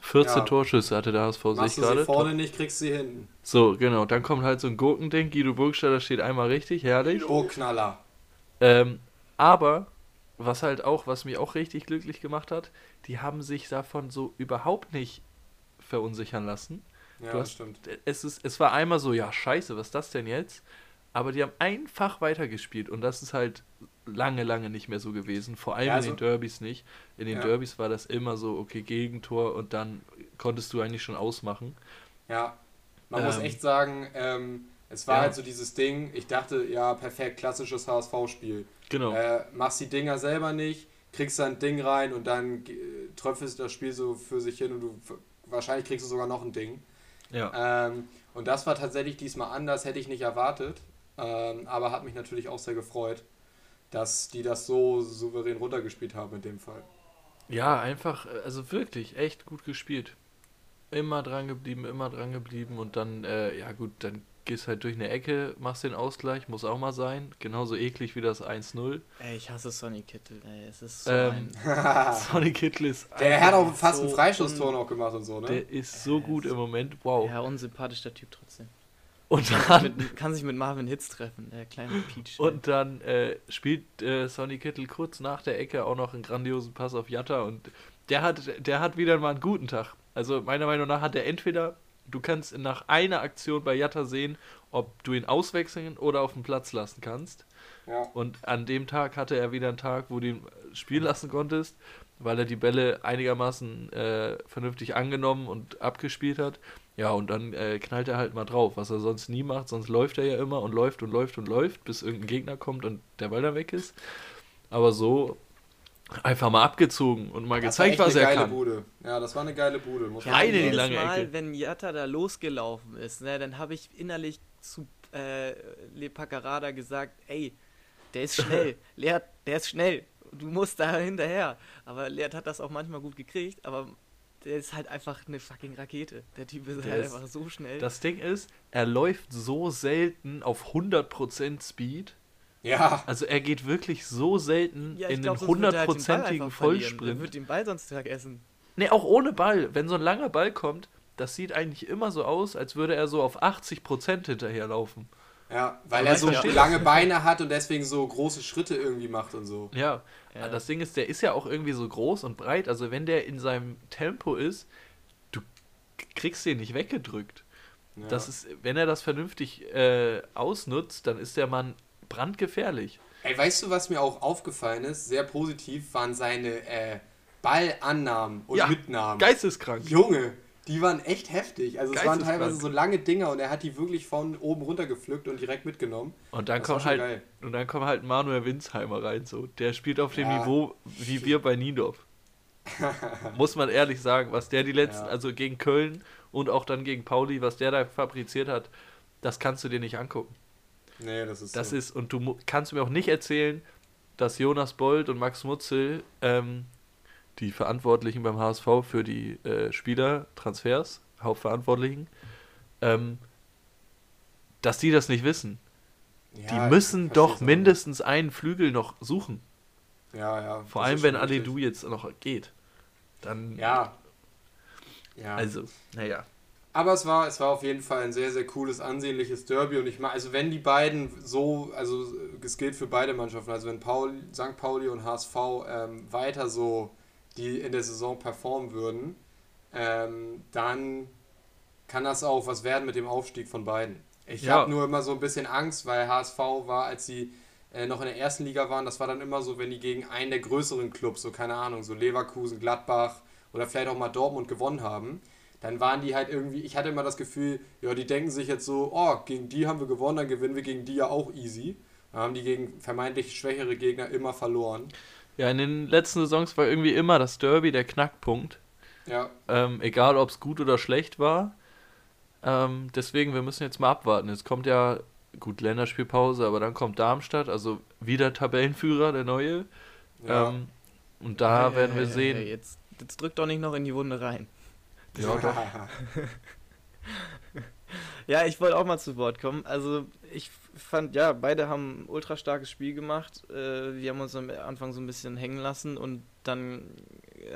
14 Ja. Torschüsse hatte der HSV sich Machst du gerade. vorne nicht, kriegst du sie hinten. So, genau. Dann kommt halt so ein Gurkending. Guido Burgstaller steht einmal richtig, herrlich. Burgknaller. Ähm, aber, was halt auch, was mich auch richtig glücklich gemacht hat, die haben sich davon so überhaupt nicht verunsichern lassen. Ja, Du das hast- stimmt. Es, ist, es war einmal so, ja, scheiße, was ist das denn jetzt? Aber die haben einfach weitergespielt und das ist halt lange, lange nicht mehr so gewesen. Vor allem Ja, also- in den Derbys nicht. In den Ja. Derbys war das immer so, okay, Gegentor und dann konntest du eigentlich schon ausmachen. Ja, man muss Ähm, echt sagen, ähm, es war ja. halt so dieses Ding, ich dachte, ja, perfekt, klassisches HSV-Spiel. Genau. Äh, machst die Dinger selber nicht, kriegst dann ein Ding rein und dann äh, tröpfelst das Spiel so für sich hin und du wahrscheinlich kriegst du sogar noch ein Ding. ja. Ähm, und das war tatsächlich diesmal anders, hätte ich nicht erwartet, ähm, aber hat mich natürlich auch sehr gefreut, dass die das so souverän runtergespielt haben in dem Fall. Ja, einfach, also wirklich, echt gut gespielt. Immer dran geblieben, immer dran geblieben und dann, äh, ja gut, dann gehst halt durch eine Ecke, machst den Ausgleich, muss auch mal sein. Genauso eklig wie das 1-0. Ey, ich hasse Sonny Kittel, ey. Es ist so Ähm, ein. [LAUGHS] Sonny Kittel ist Der hat auch fast so ein Freistoßtor noch gemacht und so, ne? der ist so Äh, gut ist- im Moment, wow. Ja, unsympathischer Typ trotzdem. Und Kann, dann, mit, kann sich mit Marvin Hitz treffen, der kleine Peach. und dann äh, spielt äh, Sonny Kittel kurz nach der Ecke auch noch einen grandiosen Pass auf Jatta und der hat, der hat wieder mal einen guten Tag. Also meiner Meinung nach hat er entweder, du kannst nach einer Aktion bei Jatta sehen, ob du ihn auswechseln oder auf den Platz lassen kannst. Ja. Und an dem Tag hatte er wieder einen Tag, wo du ihn spielen lassen konntest, weil er die Bälle einigermaßen äh, vernünftig angenommen und abgespielt hat. Ja, und dann äh, knallt er halt mal drauf, was er sonst nie macht. Sonst läuft er ja immer und läuft und läuft und läuft, bis irgendein Gegner kommt und der Ball dann weg ist. Aber so einfach mal abgezogen und mal Das war gezeigt, echt was eine er geile kann. Bude. Ja, das war eine geile Bude. Muss Rein in die lange Mal, Ecke. wenn Jatta da losgelaufen ist, ne, dann habe ich innerlich zu äh, Le Pacarada gesagt, ey, der ist schnell, [LAUGHS] Leert, der ist schnell, du musst da hinterher. Aber Leert hat das auch manchmal gut gekriegt, aber der ist halt einfach eine fucking Rakete. Der Typ ist Der halt ist- einfach so schnell. Das Ding ist, er läuft so selten auf 100% Speed. Ja, Also er geht wirklich so selten ja, in glaub, den er halt den Ball hundertprozentigen einfach verlieren. Der Vollsprint. wird den Ball sonst vergessen. Ne, auch ohne Ball. Wenn so ein langer Ball kommt, das sieht eigentlich immer so aus, als würde er so auf 80% hinterherlaufen. ja, weil Aber er so verstehe lange Beine hat und deswegen so große Schritte irgendwie macht und so. Ja, Ja. das Ding ist, der ist ja auch irgendwie so groß und breit. Also wenn der in seinem Tempo ist, du kriegst den nicht weggedrückt. Ja. Das ist, wenn er das vernünftig äh, ausnutzt, dann ist der Mann brandgefährlich. Ey, weißt du, was mir auch aufgefallen ist? Sehr positiv waren seine äh, Ballannahmen und Ja, Mitnahmen. Geisteskrank. Junge, die waren echt heftig. Also es waren teilweise so lange Dinger und er hat die wirklich von oben runter gepflückt und direkt mitgenommen. Und dann Das kommt halt geil. und dann kommt halt Manuel Winsheimer rein so. Der spielt auf dem Ja. Niveau wie wir bei Niendorf. [LAUGHS] Muss man ehrlich sagen, was der die letzten, Ja. also gegen Köln und auch dann gegen Pauli, was der da fabriziert hat, das kannst du dir nicht angucken. Nee, das ist Das so. ist, und du kannst mir auch nicht erzählen, dass Jonas Bold und Max Mutzel, ähm, die Verantwortlichen beim HSV für die äh, Spielertransfers, Hauptverantwortlichen, ähm, dass die das nicht wissen. Ja, die müssen doch mindestens einen Flügel noch suchen. Ja, ja. Vor allem, wenn richtig. jetzt noch geht. Dann, Ja. Ja. also, naja. Aber es war, es war auf jeden Fall ein sehr, sehr cooles, ansehnliches Derby. Und ich meine, also wenn die beiden so, also es gilt für beide Mannschaften, also wenn Paul, St. Pauli und HSV ähm, weiter so die in der Saison performen würden, ähm, dann kann das auch was werden mit dem Aufstieg von beiden. Ich Ja. habe nur immer so ein bisschen Angst, weil HSV war, als sie äh, noch in der ersten Liga waren, das war dann immer so, wenn die gegen einen der größeren Clubs, so keine Ahnung, so Leverkusen, Gladbach oder vielleicht auch mal Dortmund gewonnen haben, dann waren die halt irgendwie, ich hatte immer das Gefühl, ja, die denken sich jetzt so, oh, gegen die haben wir gewonnen, dann gewinnen wir gegen die ja auch easy. Dann haben die gegen vermeintlich schwächere Gegner immer verloren. Ja, in den letzten Saisons war irgendwie immer das Derby der Knackpunkt. Ja, Ähm, egal, ob es gut oder schlecht war. Ähm, deswegen, wir müssen jetzt mal abwarten. Jetzt kommt ja, gut, Länderspielpause, aber dann kommt Darmstadt, also wieder Tabellenführer, der neue. ja. Ähm, und da Hey, werden wir sehen. hey, Jetzt, jetzt drück doch nicht noch in die Wunde rein. Ja, doch. [LAUGHS] Ja, ich wollte auch mal zu Wort kommen. Also ich fand, ja, beide haben ein ultra starkes Spiel gemacht. Äh, wir haben uns am Anfang so ein bisschen hängen lassen und dann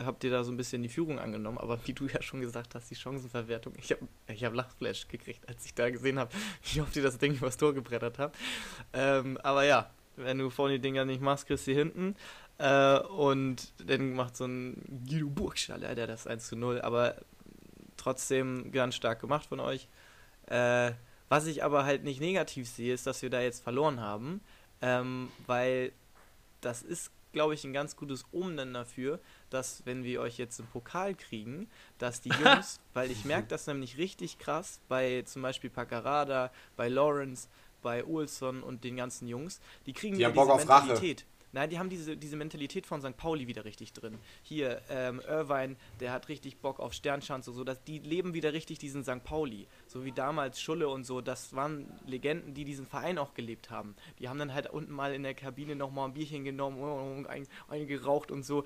habt ihr da so ein bisschen die Führung angenommen. Aber wie du ja schon gesagt hast, die Chancenverwertung, ich habe ich hab Lachflash gekriegt, als ich da gesehen habe, [LAUGHS] wie oft ihr das Ding übers Tor gebrettert habt. Ähm, aber ja, wenn du vorne die Dinger nicht machst, kriegst du die hinten. Äh, und dann macht so ein Guido Burgstaller, der das 1 zu 0. Aber trotzdem ganz stark gemacht von euch. Äh, was ich aber halt nicht negativ sehe, ist, dass wir da jetzt verloren haben, ähm, weil das ist, glaube ich, ein ganz gutes Omen dafür, dass wenn wir euch jetzt im Pokal kriegen, dass die [LAUGHS] Jungs, weil ich merke das nämlich richtig krass bei zum Beispiel Paccarada, bei Lawrence, bei Olson und den ganzen Jungs, die kriegen Die diese auf Rache. Nein, die haben diese, diese Mentalität von St. Pauli wieder richtig drin. Hier, ähm, Irvine, der hat richtig Bock auf Sternschanze, so dass die leben wieder richtig diesen St. Pauli. So wie damals Schulle und so, das waren Legenden, die diesen Verein auch gelebt haben. Die haben dann halt unten mal in der Kabine nochmal ein Bierchen genommen und ein, eingeraucht und so.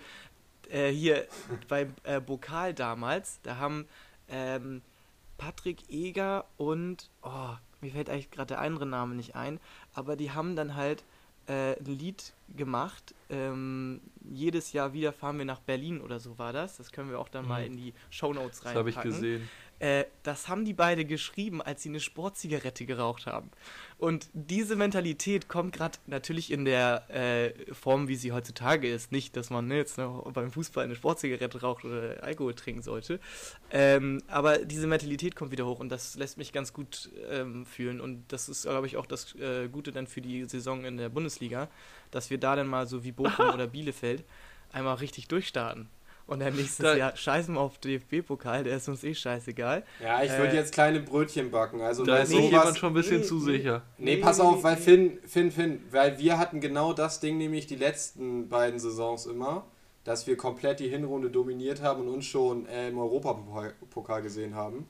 Äh, hier beim äh, Bokal damals, da haben ähm, Patrick Eger und, oh, mir fällt eigentlich gerade der andere Name nicht ein, aber die haben dann halt äh, ein Lied gemacht. Ähm, jedes Jahr wieder fahren wir nach Berlin oder so war das. Das können wir auch dann mal Mhm. in die Shownotes Das habe ich reinpacken. gesehen. Äh, das haben die beide geschrieben, als sie eine Sportzigarette geraucht haben. Und diese Mentalität kommt gerade natürlich in der äh, Form, wie sie heutzutage ist. Nicht, dass man ne, jetzt noch beim Fußball eine Sportzigarette raucht oder Alkohol trinken sollte. Ähm, aber diese Mentalität kommt wieder hoch und das lässt mich ganz gut ähm, fühlen. Und das ist, glaube ich, auch das äh, Gute dann für die Saison in der Bundesliga, dass wir da dann mal so wie Bochum [LAUGHS] oder Bielefeld einmal richtig durchstarten. Und dann nächstes Da- Jahr scheißen wir auf DFB-Pokal, der ist uns eh scheißegal. Ja, ich würde Äh, jetzt kleine Brötchen backen. Also Da ist sowas. jemand schon ein bisschen nee, zu nee. sicher. Nee, Nee, pass nee, auf, nee, weil nee. Finn, Finn, Finn, weil wir hatten genau das Ding nämlich die letzten beiden Saisons immer. dass wir komplett die Hinrunde dominiert haben und uns schon äh, im Europapokal gesehen haben.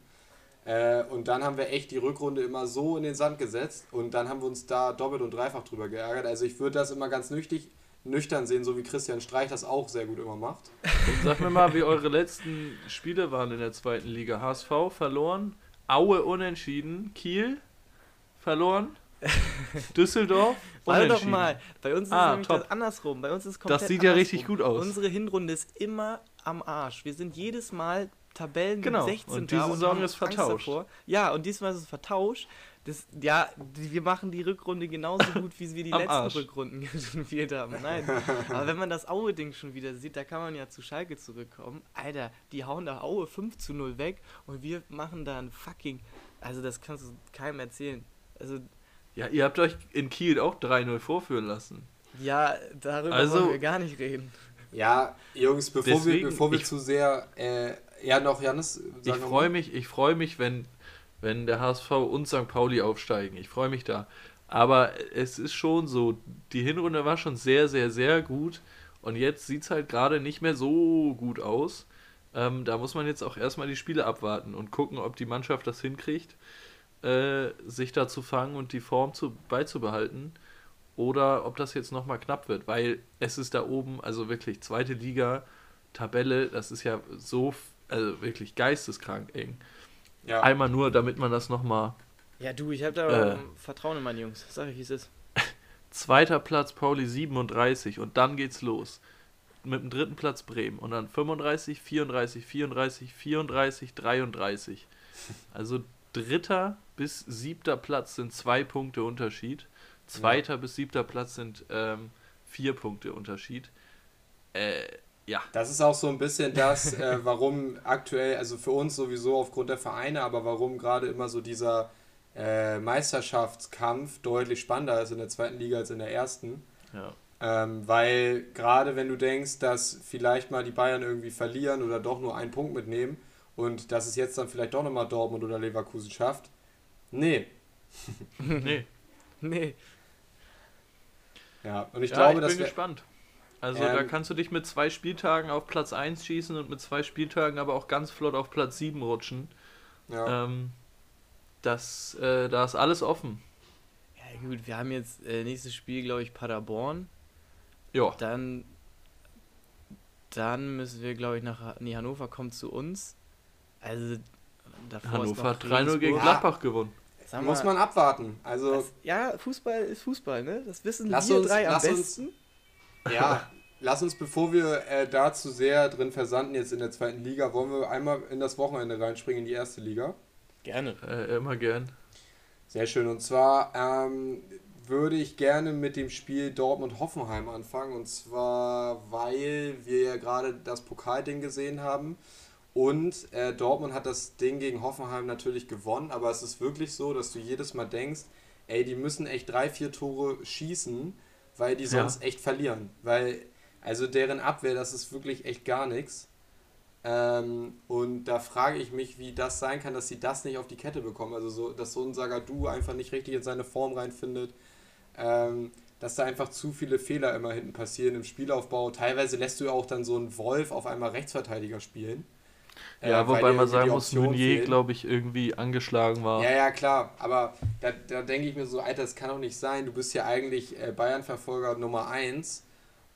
Äh, und dann haben wir echt die Rückrunde immer so in den Sand gesetzt und dann haben wir uns da doppelt und dreifach drüber geärgert. Also ich würde das immer ganz nüchtig, nüchtern sehen, so wie Christian Streich das auch sehr gut immer macht. Und sag mir mal, wie eure letzten Spiele waren in der zweiten Liga. HSV verloren, Aue unentschieden, Kiel verloren, [LAUGHS] Düsseldorf Warte doch mal, bei uns ist Ah, nämlich top. das andersrum. Bei uns ist komplett Das sieht ja andersrum. richtig gut aus. Unsere Hinrunde ist immer am Arsch. Wir sind jedes Mal Tabellen Genau, 16. und die da Saison ist vertauscht. davor. Ja, und diesmal ist es vertauscht. Das, ja, die, wir machen die Rückrunde genauso [LAUGHS] gut, wie wir die letzten Arsch. Rückrunden [LAUGHS] gespielt haben. Nein, aber wenn man das Aue-Ding schon wieder sieht, da kann man ja zu Schalke zurückkommen. Alter, die hauen da Aue 5 zu 0 weg und wir machen da ein fucking... Also das kannst du keinem erzählen. Also Ja, ihr habt euch in Kiel auch 3-0 vorführen lassen. ja, darüber Also- wollen wir gar nicht reden. Ja, Jungs, bevor Deswegen, wir, bevor wir ich- zu sehr. Äh, ja, noch, Janis. Ich freue mich, ich freue mich, wenn, wenn der HSV und St. Pauli aufsteigen. Ich freue mich da. Aber es ist schon so, die Hinrunde war schon sehr, sehr, sehr gut. Und jetzt sieht es halt gerade nicht mehr so gut aus. Ähm, da muss man jetzt auch erstmal die Spiele abwarten und gucken, ob die Mannschaft das hinkriegt, äh, sich da zu fangen und die Form zu, beizubehalten. Oder ob das jetzt nochmal knapp wird, weil es ist da oben, also wirklich zweite Liga, Tabelle, das ist ja so, also wirklich geisteskrank eng. Ja. Einmal nur, damit man das nochmal. Ja, du, ich habe da Äh. Vertrauen in meine Jungs. Sag ich, wie es ist. [LAUGHS] Zweiter Platz Pauli 37 und dann geht's los. Mit dem dritten Platz Bremen und dann 35, 34, 34, 34, 33. Also dritter bis siebter Platz sind zwei Punkte Unterschied. Zweiter bis siebter Platz sind ähm, vier Punkte Unterschied. Äh, ja. Das ist auch so ein bisschen das, äh, [LAUGHS] warum aktuell, also für uns sowieso aufgrund der Vereine, aber warum gerade immer so dieser äh, Meisterschaftskampf deutlich spannender ist in der zweiten Liga als in der ersten. ja. Ähm, weil gerade wenn du denkst, dass vielleicht mal die Bayern irgendwie verlieren oder doch nur einen Punkt mitnehmen und dass es jetzt dann vielleicht doch nochmal Dortmund oder Leverkusen schafft. Nee. [LAUGHS] Nee. Nee. Ja, und ich ja, glaube, ich dass bin wir, gespannt. Also da Ähm, kannst du dich mit zwei Spieltagen auf Platz 1 schießen und mit zwei Spieltagen aber auch ganz flott auf Platz 7 rutschen. ja, Ähm, das, äh, da ist alles offen. Ja, gut, wir haben jetzt äh, nächstes Spiel, glaube ich, Paderborn. Ja, Dann, dann müssen wir, glaube ich, nach nee, Hannover kommt zu uns. Also, davor ist Hannover noch hat 3-0 gegen Ja. Gladbach gewonnen. Sag muss mal, man abwarten. Also, das, ja, Fußball ist Fußball, ne? Das wissen wir drei am uns- besten. Ja, lass uns, bevor wir äh, da zu sehr drin versanden jetzt in der zweiten Liga, wollen wir einmal in das Wochenende reinspringen in die erste Liga. Gerne. Äh, immer gern. Sehr schön. Und zwar ähm, würde ich gerne mit dem Spiel Dortmund-Hoffenheim anfangen. Und zwar, weil wir ja gerade das Pokalding gesehen haben. Und äh, Dortmund hat das Ding gegen Hoffenheim natürlich gewonnen. Aber es ist wirklich so, dass du jedes Mal denkst, ey, die müssen echt drei, vier Tore schießen, weil die Ja. sonst echt verlieren. Weil, also deren Abwehr, das ist wirklich echt gar nichts. Ähm, und da frage ich mich, wie das sein kann, dass sie das nicht auf die Kette bekommen. Also so, dass so ein Sagadu einfach nicht richtig in seine Form reinfindet. Ähm, dass da einfach zu viele Fehler immer hinten passieren im Spielaufbau. Teilweise lässt du ja auch dann so einen Wolf auf einmal Rechtsverteidiger spielen. Äh, Ja, weil wobei man sagen muss, Meunier, glaube ich, irgendwie angeschlagen war. Ja, ja, klar. Aber da, da denke ich mir so, Alter, das kann doch nicht sein. Du bist ja eigentlich äh, Bayern-Verfolger Nummer 1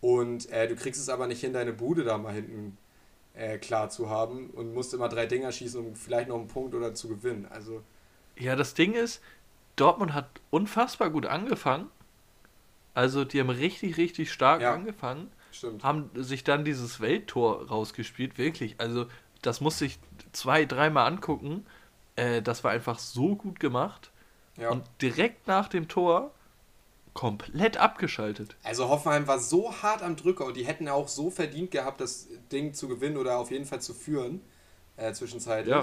und äh, du kriegst es aber nicht hin, deine Bude da mal hinten äh, klar zu haben und musst immer drei Dinger schießen, um vielleicht noch einen Punkt oder zu gewinnen. Also, Ja, das Ding ist, Dortmund hat unfassbar gut angefangen. Also die haben richtig, richtig stark Ja. angefangen, stimmt. haben sich dann dieses Welttor rausgespielt, wirklich. Also das musste ich zwei, dreimal angucken. Äh, das war einfach so gut gemacht. Ja. Und direkt nach dem Tor komplett abgeschaltet. Also Hoffenheim war so hart am Drücker und die hätten auch so verdient gehabt, das Ding zu gewinnen oder auf jeden Fall zu führen, äh, zwischenzeitlich.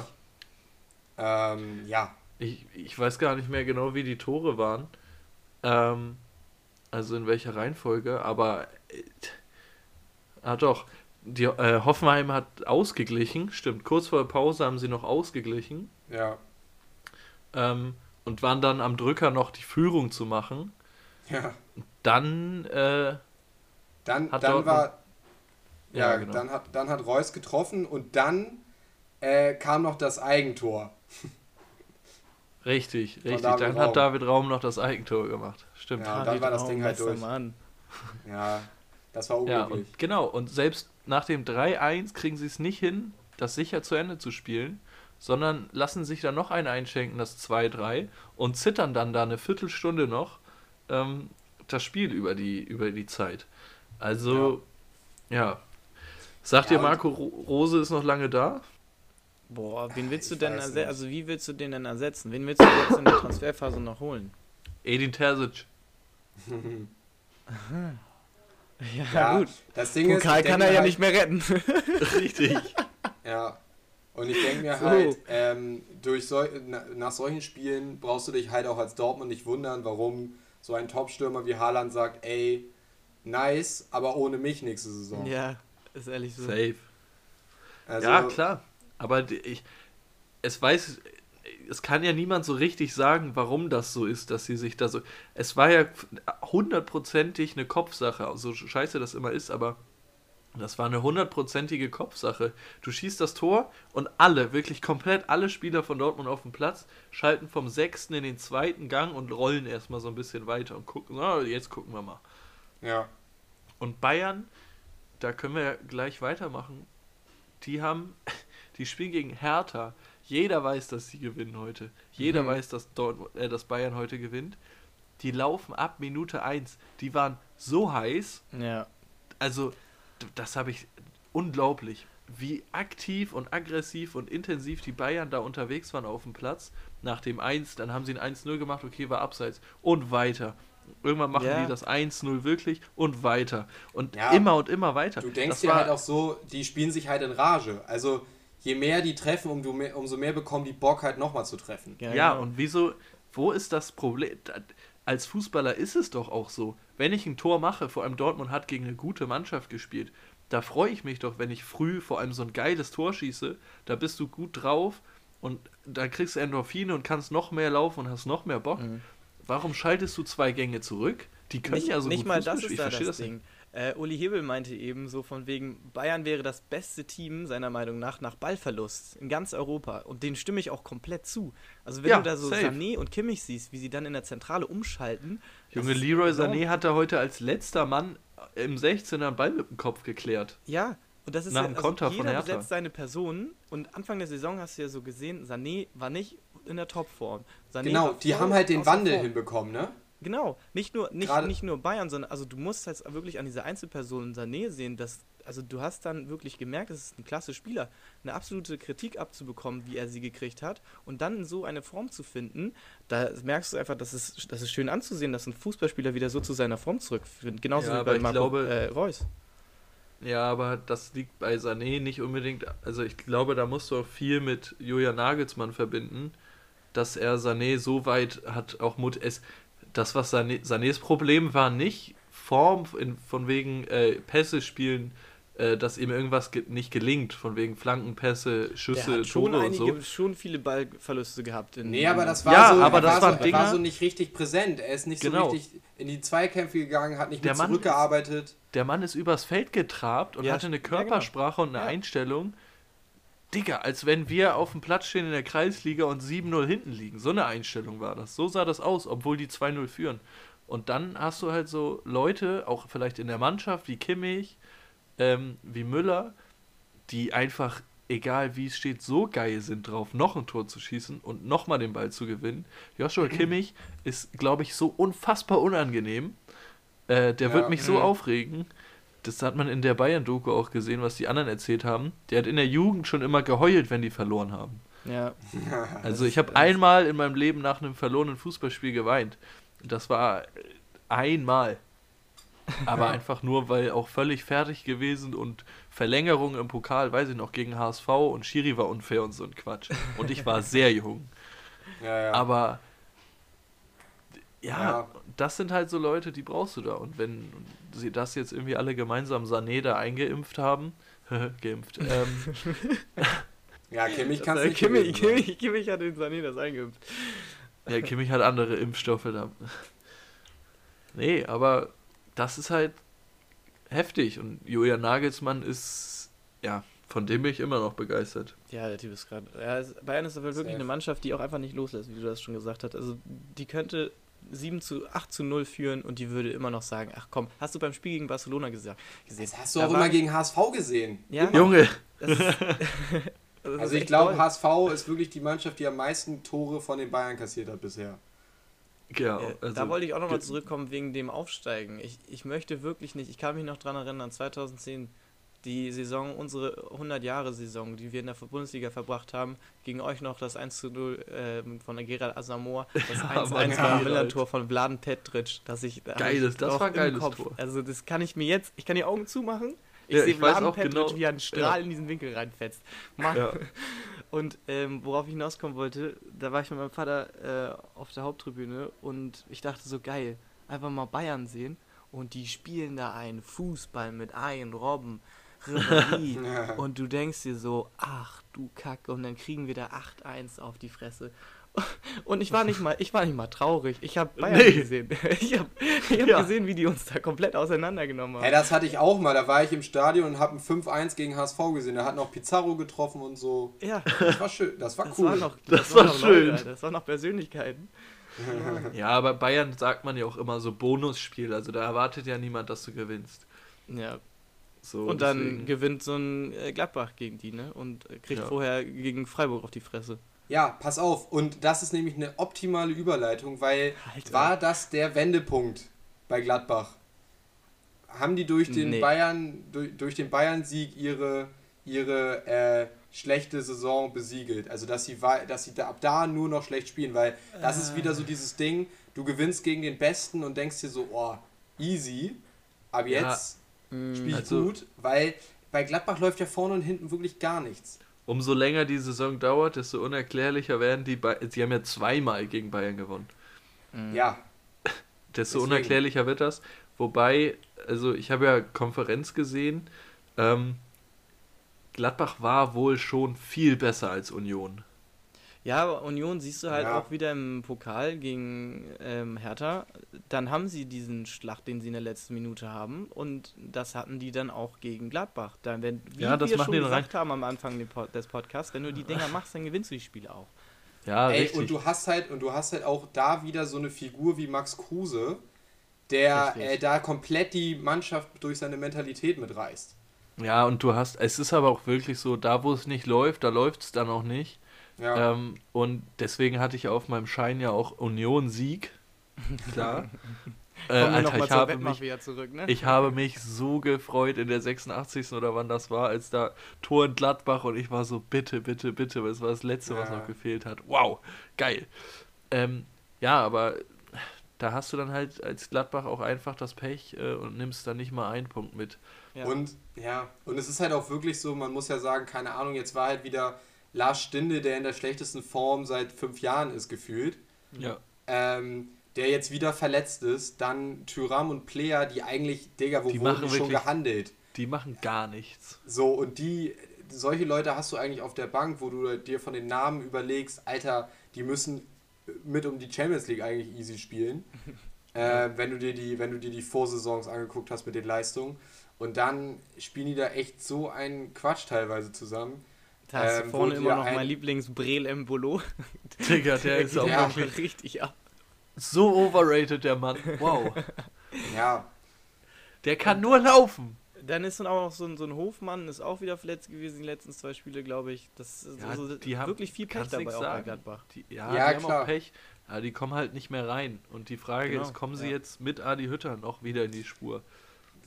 Ja. Ähm, ja. Ich, ich weiß gar nicht mehr genau, wie die Tore waren. Ähm, also in welcher Reihenfolge, aber äh, ah doch, die, äh, Hoffenheim hat ausgeglichen, stimmt, kurz vor der Pause haben sie noch ausgeglichen Ja. ähm, und waren dann am Drücker noch die Führung zu machen. Ja. Dann, äh, Dann, Hat dann war. Ja, Ja, genau. dann, hat, dann hat Reus getroffen und dann äh, kam noch das Eigentor. Richtig, richtig. Dann Raum. hat David Raum noch das Eigentor gemacht. Stimmt. Ja, dann war das Ding halt durch. Mann. Ja, das war Ja, unglücklich. und genau. Und selbst nach dem 3-1 kriegen sie es nicht hin, das sicher zu Ende zu spielen, sondern lassen sich dann noch einen einschenken, das 2-3, und zittern dann da eine Viertelstunde noch ähm, das Spiel über die, über die Zeit. Also, ja. Sagt Ja, ihr, Marco Ro- Rose ist noch lange da? Boah, wen willst du Ich denn ersetzen? Also wie willst du den denn ersetzen? Wen willst du jetzt in der [LAUGHS] Transferphase noch holen? Edin Terzic. [LAUGHS] Ja, Ja, gut. Das Ding ist, Pokal ich kann er ja halt, nicht mehr retten. [LAUGHS] Richtig. Ja. Und ich denke mir So. halt, ähm, durch sol na, nach solchen Spielen brauchst du dich halt auch als Dortmund nicht wundern, warum so ein Topstürmer wie Haaland sagt, ey, nice, aber ohne mich nächste Saison. ja, ist ehrlich so. Safe. Also, ja, klar. Aber ich, es weiß, es kann ja niemand so richtig sagen, warum das so ist, dass sie sich da so. Es war ja hundertprozentig eine Kopfsache, so scheiße das immer ist, aber das war eine hundertprozentige Kopfsache. Du schießt das Tor und alle, wirklich komplett alle Spieler von Dortmund auf dem Platz schalten vom sechsten in den zweiten Gang und rollen erstmal so ein bisschen weiter und gucken, na, jetzt gucken wir mal. Ja. Und Bayern, da können wir ja gleich weitermachen. Die haben, [LAUGHS] die spielen gegen Hertha. Jeder weiß, dass sie gewinnen heute. Jeder Mhm. weiß, dass, Dortmund, äh, dass Bayern heute gewinnt. Die laufen ab Minute 1. Die waren so heiß. Ja. Also, das habe ich unglaublich. Wie aktiv und aggressiv und intensiv die Bayern da unterwegs waren auf dem Platz. Nach dem 1, dann haben sie ein 1-0 gemacht, okay, war abseits. Und weiter. Irgendwann machen Ja. die das 1-0 wirklich und weiter. Und Ja. immer und immer weiter. Du denkst das dir war, halt auch so, die spielen sich halt in Rage. Also je mehr die treffen, umso mehr, umso mehr bekommen die Bock halt nochmal zu treffen. Ja, Ja, genau. und wieso, wo ist das Problem? Als Fußballer ist es doch auch so. Wenn ich ein Tor mache, vor allem Dortmund hat gegen eine gute Mannschaft gespielt, da freue ich mich doch, wenn ich früh vor allem so ein geiles Tor schieße, da bist du gut drauf und da kriegst du Endorphine und kannst noch mehr laufen und hast noch mehr Bock. Mhm. Warum schaltest du zwei Gänge zurück? Die können nicht, ja so nicht gut mal Fußball das spielen. ist Ich da verstehe das das nicht. Äh, Uli Hebel meinte eben so von wegen, Bayern wäre das beste Team seiner Meinung nach nach Ballverlust in ganz Europa. Und den stimme ich auch komplett zu. Also wenn Ja, du da so safe. Sané und Kimmich siehst, wie sie dann in der Zentrale umschalten. Junge, Leroy enorm. Sané hat da heute als letzter Mann im 16er einen Ball mit dem Kopf geklärt. Ja, und das ist Nach ja, dem also Konter von jeder Hertha. besetzt seine Person und Anfang der Saison hast du ja so gesehen, Sané war nicht in der Topform. Sané Genau, die haben halt den Wandel Form. hinbekommen, ne? Genau, nicht nur, nicht, Gerade- nicht nur Bayern, sondern also du musst halt wirklich an diese Einzelpersonen Sané sehen, dass, also du hast dann wirklich gemerkt, es ist ein klasse Spieler, eine absolute Kritik abzubekommen, wie er sie gekriegt hat und dann in so eine Form zu finden, da merkst du einfach, dass es, das ist schön anzusehen, dass ein Fußballspieler wieder so zu seiner Form zurückfindet, genauso Ja, wie bei Marco glaube- äh, Reus. Ja, aber das liegt bei Sané nicht unbedingt. Also ich glaube, da musst du auch viel mit Julian Nagelsmann verbinden, dass er Sané so weit hat auch Mut. Es, das, was Sané, Sanés Problem war, nicht Form in, von wegen äh, Pässe spielen, äh, dass ihm irgendwas ge nicht gelingt, von wegen Flankenpässe, Der Schüsse, hat schon Tore und einige, so. schon viele Ballverluste gehabt. In, Nee, aber das war Ja, so, aber er das war waren so, war so nicht richtig präsent. Er ist nicht Genau. so richtig in die Zweikämpfe gegangen, hat nicht Der mit Mann zurückgearbeitet. Der Mann ist übers Feld getrabt und Ja, hatte eine ja, genau. Körpersprache und eine Ja. Einstellung. Digga, als wenn wir auf dem Platz stehen in der Kreisliga und 7-0 hinten liegen. So eine Einstellung war das. So sah das aus, obwohl die 2-0 führen. Und dann hast du halt so Leute, auch vielleicht in der Mannschaft, wie Kimmich, ähm, wie Müller, die einfach, egal wie es steht, so geil sind drauf, noch ein Tor zu schießen und nochmal den Ball zu gewinnen. Joshua Kimmich ist, glaube ich, so unfassbar unangenehm. Äh, der Ja. wird mich so Mhm. aufregen. Das hat man in der Bayern-Doku auch gesehen, was die anderen erzählt haben. Der hat in der Jugend schon immer geheult, wenn die verloren haben. Ja, [LAUGHS] Also ich habe einmal in meinem Leben nach einem verlorenen Fußballspiel geweint. Das war einmal. Aber [LAUGHS] einfach nur, weil auch völlig fertig gewesen und Verlängerung im Pokal, weiß ich noch, gegen HSV und Schiri war unfair und so ein Quatsch. Und ich war [LAUGHS] sehr jung. Ja, ja. Aber ja, Ja. das sind halt so Leute, die brauchst du da. Und wenn sie das jetzt irgendwie alle gemeinsam Sané da eingeimpft haben, [LAUGHS] geimpft, ähm, [LAUGHS] ja, Kimmich kann es äh, nicht Kimmich, gewesen sein. Kimmich, Kimmich hat den Sané das eingeimpft. Ja, Kimmich hat andere Impfstoffe da. [LAUGHS] Nee, aber das ist halt heftig. Und Julian Nagelsmann ist, ja, von dem bin ich immer noch begeistert. Ja, der Typ ist gerade. Ja, Bayern ist aber wirklich Safe. eine Mannschaft, die auch einfach nicht loslässt, wie du das schon gesagt hast. Also die könnte 7 zu 8 zu 0 führen und die würde immer noch sagen, ach komm, hast du beim Spiel gegen Barcelona gesagt, gesehen? Das hast du Da auch war- immer gegen HSV gesehen. Ja, Immer. Junge, das ist, [LAUGHS] Also ich glaube. HSV ist wirklich die Mannschaft, die am meisten Tore von den Bayern kassiert hat bisher. ja, Äh, also, da wollte ich auch nochmal zurückkommen wegen dem Aufsteigen. Ich, ich möchte wirklich nicht, ich kann mich noch dran erinnern, 2010, die Saison, unsere 100-Jahre-Saison, die wir in der Bundesliga verbracht haben, gegen euch noch das 1 zu 0 ähm, von der Gerald Asamoah, das [LAUGHS] Ja, 1 Mann, 1 geil, beim Millantor von Vladen Petric, dass ich da Geiles, das war im geiles Kopf. Tor. Also das kann ich mir jetzt, ich kann die Augen zumachen, ich Ja, sehe Vladen Petric, genau- wie er einen Strahl ja. in diesen Winkel reinfetzt. Mann. ja. [LAUGHS] Und ähm, worauf ich hinauskommen wollte, da war ich mit meinem Vater äh, auf der Haupttribüne und ich dachte so geil, einfach mal Bayern sehen und die spielen da einen Fußball mit ein Robben, Ribéry [LAUGHS] und du denkst dir so, ach du Kacke und dann kriegen wir da 8-1 auf die Fresse. [LAUGHS] Und ich war nicht mal, ich war nicht mal traurig. Ich habe Bayern Nee. gesehen. [LAUGHS] Ich habe ich hab Ja. gesehen, wie die uns da komplett auseinandergenommen haben. Hey, das hatte ich auch mal. Da war ich im Stadion und habe ein 5-1 gegen HSV gesehen. Da hat noch Pizarro getroffen und so. ja, Das war schön. Das war das cool. war noch, Das war noch schön. Leute, das waren noch Persönlichkeiten. ja, aber Bayern sagt man ja auch immer so Bonusspiel. Also da erwartet ja niemand, dass du gewinnst. Ja, So, Und dann deswegen- gewinnt so ein äh, Gladbach gegen die, ne? Und äh, kriegt Ja. vorher gegen Freiburg auf die Fresse. Ja, pass auf. Und das ist nämlich eine optimale Überleitung, weil Alter. war das der Wendepunkt bei Gladbach? Haben die durch den Nee. Bayern, durch, durch den Bayern-Sieg ihre, ihre äh, schlechte Saison besiegelt? Also dass sie dass sie da, ab da nur noch schlecht spielen, weil das ist wieder so dieses Ding, du gewinnst gegen den Besten und denkst dir so, oh, easy. Aber Ja. Jetzt spiel ich Also- gut, weil bei Gladbach läuft ja vorne und hinten wirklich gar nichts. umso länger die Saison dauert, desto unerklärlicher werden die. Ba Sie haben ja zweimal gegen Bayern gewonnen. Mhm. Ja, [LAUGHS] Desto Deswegen. unerklärlicher wird das. Wobei, also ich habe ja Konferenz gesehen. Ähm, Gladbach war wohl schon viel besser als Union. Ja, aber Union siehst du halt Ja. auch wieder im Pokal gegen ähm, Hertha. Dann haben sie diesen Schlag, den sie in der letzten Minute haben. Und das hatten die dann auch gegen Gladbach. Dann, wenn, wie Ja, das wir schon gesagt haben am Anfang des Pod- des Podcasts, wenn du die Dinger machst, dann gewinnst du die Spiele auch. Ja, Ey, richtig. und du hast halt und du hast halt auch da wieder so eine Figur wie Max Kruse, der äh, da komplett die Mannschaft durch seine Mentalität mitreißt. ja, und du hast, es ist aber auch wirklich so, da wo es nicht läuft, da läuft es dann auch nicht. Ja. Ähm, und deswegen hatte ich auf meinem Schein ja auch Union-Sieg. [LAUGHS] Klar. äh, Alter, nochmal ich habe, mich, zurück, ne? ich habe mich so gefreut in der 86. oder wann das war, als da Tor in Gladbach und ich war so, bitte, bitte, bitte, weil es war das Letzte, was Ja. noch gefehlt hat. Wow, geil. Ähm, ja, aber da hast du dann halt als Gladbach auch einfach das Pech äh, und nimmst dann nicht mal einen Punkt mit. ja. Und ja, und es ist halt auch wirklich so, man muss ja sagen, keine Ahnung, jetzt war halt wieder Lars Stinde, der in der schlechtesten Form seit fünf Jahren ist gefühlt. Ja. Ähm, der jetzt wieder verletzt ist, dann Tyram und Player, die eigentlich, Digga, wo Die wurden die schon wirklich- gehandelt? Die machen gar nichts. So, und die, solche Leute hast du eigentlich auf der Bank, wo du dir von den Namen überlegst, Alter, die müssen mit um die Champions League eigentlich easy spielen. [LAUGHS] äh, wenn du dir die, wenn du dir die Vorsaisons angeguckt hast mit den Leistungen. Und dann spielen die da echt so einen Quatsch teilweise zusammen. Da hast du ähm, vorne wo immer noch ein- mein Lieblings-Brel Embolo. Digga, [LAUGHS] der ist auch Ja. wirklich richtig ab. so overrated, der Mann. Wow. [LAUGHS] Ja, Der kann nur laufen. Dann ist dann auch noch so ein, so ein Hofmann, ist auch wieder verletzt gewesen, die letzten zwei Spiele, glaube ich. Das ist Ja, also die haben- wirklich viel Pech dabei auch bei sagen. Gladbach. Die, ja, Ja, die haben klar. auch Pech. Aber die kommen halt nicht mehr rein. Und die Frage Genau, ist, kommen sie ja. jetzt mit Adi Hütter noch wieder in die Spur?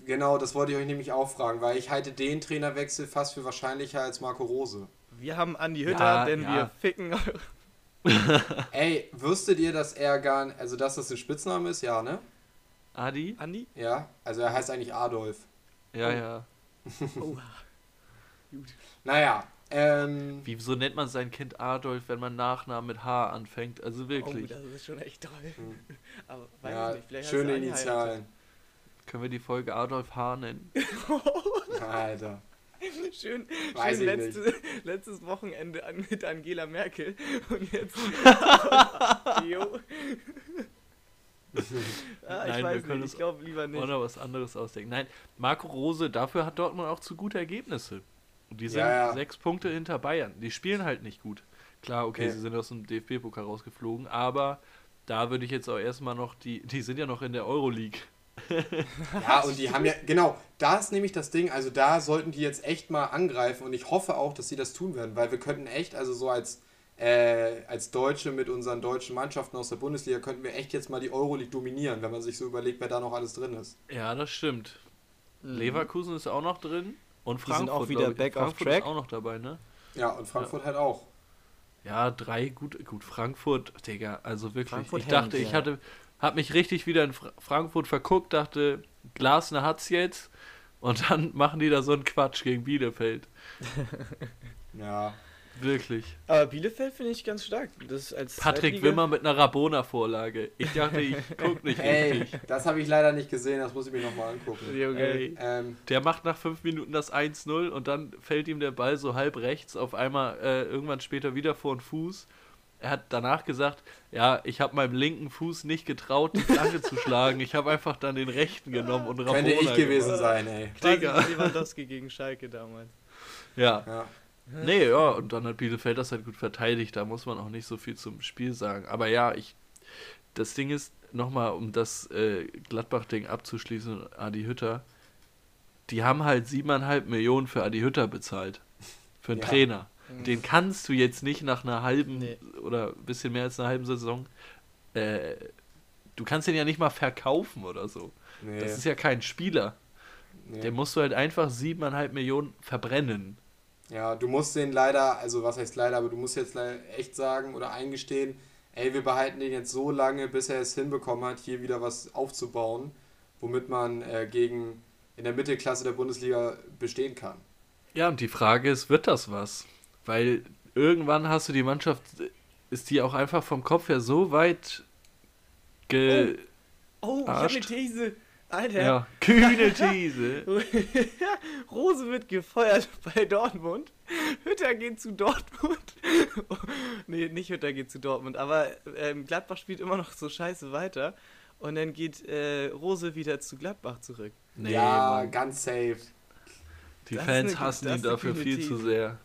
genau, das wollte ich euch nämlich auch fragen, weil ich halte den Trainerwechsel fast für wahrscheinlicher als Marco Rose. Wir haben Andi Hütter, Ja, denn ja. wir ficken. [LAUGHS] Ey, wüsstet ihr, dass er gar nicht, also dass das ein Spitzname ist? Ja, ne? Adi? Andi? Ja, also er heißt eigentlich Adolf. Ja, ja. [LAUGHS] Oh. Naja, ähm, Wieso nennt man sein Kind Adolf, wenn man Nachnamen mit H anfängt? Also oh, wirklich. das ist schon echt toll. [LAUGHS] Aber weiß ja, ich nicht, vielleicht schöne Initialen. Können wir die Folge Adolf H nennen? Alter. [LAUGHS] Schön, Weiß schön letzte, letztes Wochenende an, mit Angela Merkel und jetzt. [LAUGHS] jo. [LAUGHS] ah, ich Nein, weiß nicht, ich glaube lieber nicht. Oder was anderes ausdenken. Nein, Marco Rose, dafür hat Dortmund auch zu gute Ergebnisse. Und die sind Ja, ja. sechs Punkte hinter Bayern. Die spielen halt nicht gut. Klar, okay, Nee. sie sind aus dem DFB-Pokal rausgeflogen, aber da würde ich jetzt auch erstmal noch, die, die sind ja noch in der Euroleague. Ja, und die haben ja, genau, da ist nämlich das Ding, also da sollten die jetzt echt mal angreifen und ich hoffe auch, dass sie das tun werden, weil wir könnten echt, also so als, äh, als Deutsche mit unseren deutschen Mannschaften aus der Bundesliga, könnten wir echt jetzt mal die Euroleague dominieren, wenn man sich so überlegt, wer da noch alles drin ist. Ja, das stimmt. Mhm. Leverkusen ist auch noch drin. Und Die sind Frankfurt auch wieder back Frankfurt track. ist auch noch dabei, ne? Ja, und Frankfurt halt auch. Ja, drei, gut, gut, Frankfurt, Digga, also wirklich. Frankfurt ich dachte, hängt, ich ja. hatte, hab mich richtig wieder in Fra Frankfurt verguckt, dachte, Glasner hat's jetzt. Und dann [LAUGHS] machen die da so einen Quatsch gegen Bielefeld. [LAUGHS] Ja. Wirklich. Aber Bielefeld finde ich ganz stark. Das als Patrick Wimmer mit einer Rabona-Vorlage. Ich dachte, ich [LAUGHS] guck nicht Ey, richtig. das habe ich leider nicht gesehen, das muss ich mir nochmal angucken. Junge. Ey. Ähm, Der macht nach fünf Minuten das 1-0 und dann fällt ihm der Ball so halb rechts, auf einmal äh, irgendwann später wieder vor den Fuß. Er hat danach gesagt, ja, ich habe meinem linken Fuß nicht getraut, die Flanke zu schlagen. Ich habe einfach dann den rechten genommen und Rabona könnte ich gewesen gemacht. sein, ey. Digga. Lewandowski gegen Schalke damals. Ja, Ja. nee, ja, und dann hat Bielefeld das halt gut verteidigt. Da muss man auch nicht so viel zum Spiel sagen. Aber ja, ich, das Ding ist, nochmal, um das äh, Gladbach-Ding abzuschließen, Adi Hütter, die haben halt siebeneinhalb Millionen für Adi Hütter bezahlt. Für einen Ja. Trainer. Den kannst du jetzt nicht nach einer halben Nee. oder ein bisschen mehr als einer halben Saison, äh, du kannst den ja nicht mal verkaufen oder so. Nee, Das ist ja kein Spieler. nee. Den musst du halt einfach siebeneinhalb Millionen verbrennen. Ja, du musst den leider, also was heißt leider, aber du musst jetzt echt sagen oder eingestehen, ey, wir behalten den jetzt so lange, bis er es hinbekommen hat, hier wieder was aufzubauen, womit man äh, gegen in der Mittelklasse der Bundesliga bestehen kann. Ja, und die Frage ist, wird das was? Weil irgendwann hast du die Mannschaft, ist die auch einfach vom Kopf her so weit ge... Oh, ich habe eine. These. Alter, ja, [LAUGHS] kühne These. [LAUGHS] Rose wird gefeuert [LAUGHS] bei Dortmund. Hütter geht zu Dortmund. nee, nicht Hütter geht zu Dortmund, aber ähm, Gladbach spielt immer noch so scheiße weiter. Und dann geht äh, Rose wieder zu Gladbach zurück. Nee, ja, Mann. ganz safe. die das Fans eine- hassen ihn dafür viel These. zu sehr.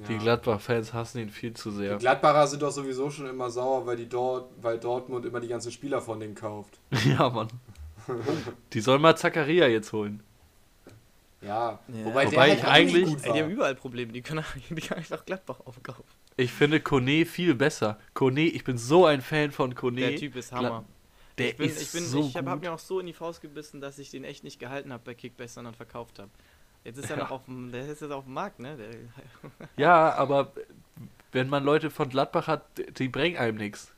Ja. Die Gladbach-Fans hassen ihn viel zu Die sehr. Gladbacher sind doch sowieso schon immer sauer, weil, die dort, weil Dortmund immer die ganzen Spieler von denen kauft. [LAUGHS] ja, Mann. Die sollen mal Zakaria jetzt holen. Ja, Ja. wobei, Wobei der halt ich eigentlich- gut Ey, die haben überall Probleme. Die können, [LAUGHS] die können einfach Gladbach aufkaufen. Ich finde Kone viel besser. Kone, ich bin so ein Fan von Kone. Der Typ ist Hammer. Der ich bin, ist ich bin, so ich habe hab mir auch so in die Faust gebissen, dass ich den echt nicht gehalten habe bei Kickbase, sondern verkauft habe. Jetzt ist er Ja. noch auf dem, der ist jetzt auf dem Markt, ne? Der, [LAUGHS] Ja, aber wenn man Leute von Gladbach hat, die bringen einem nichts.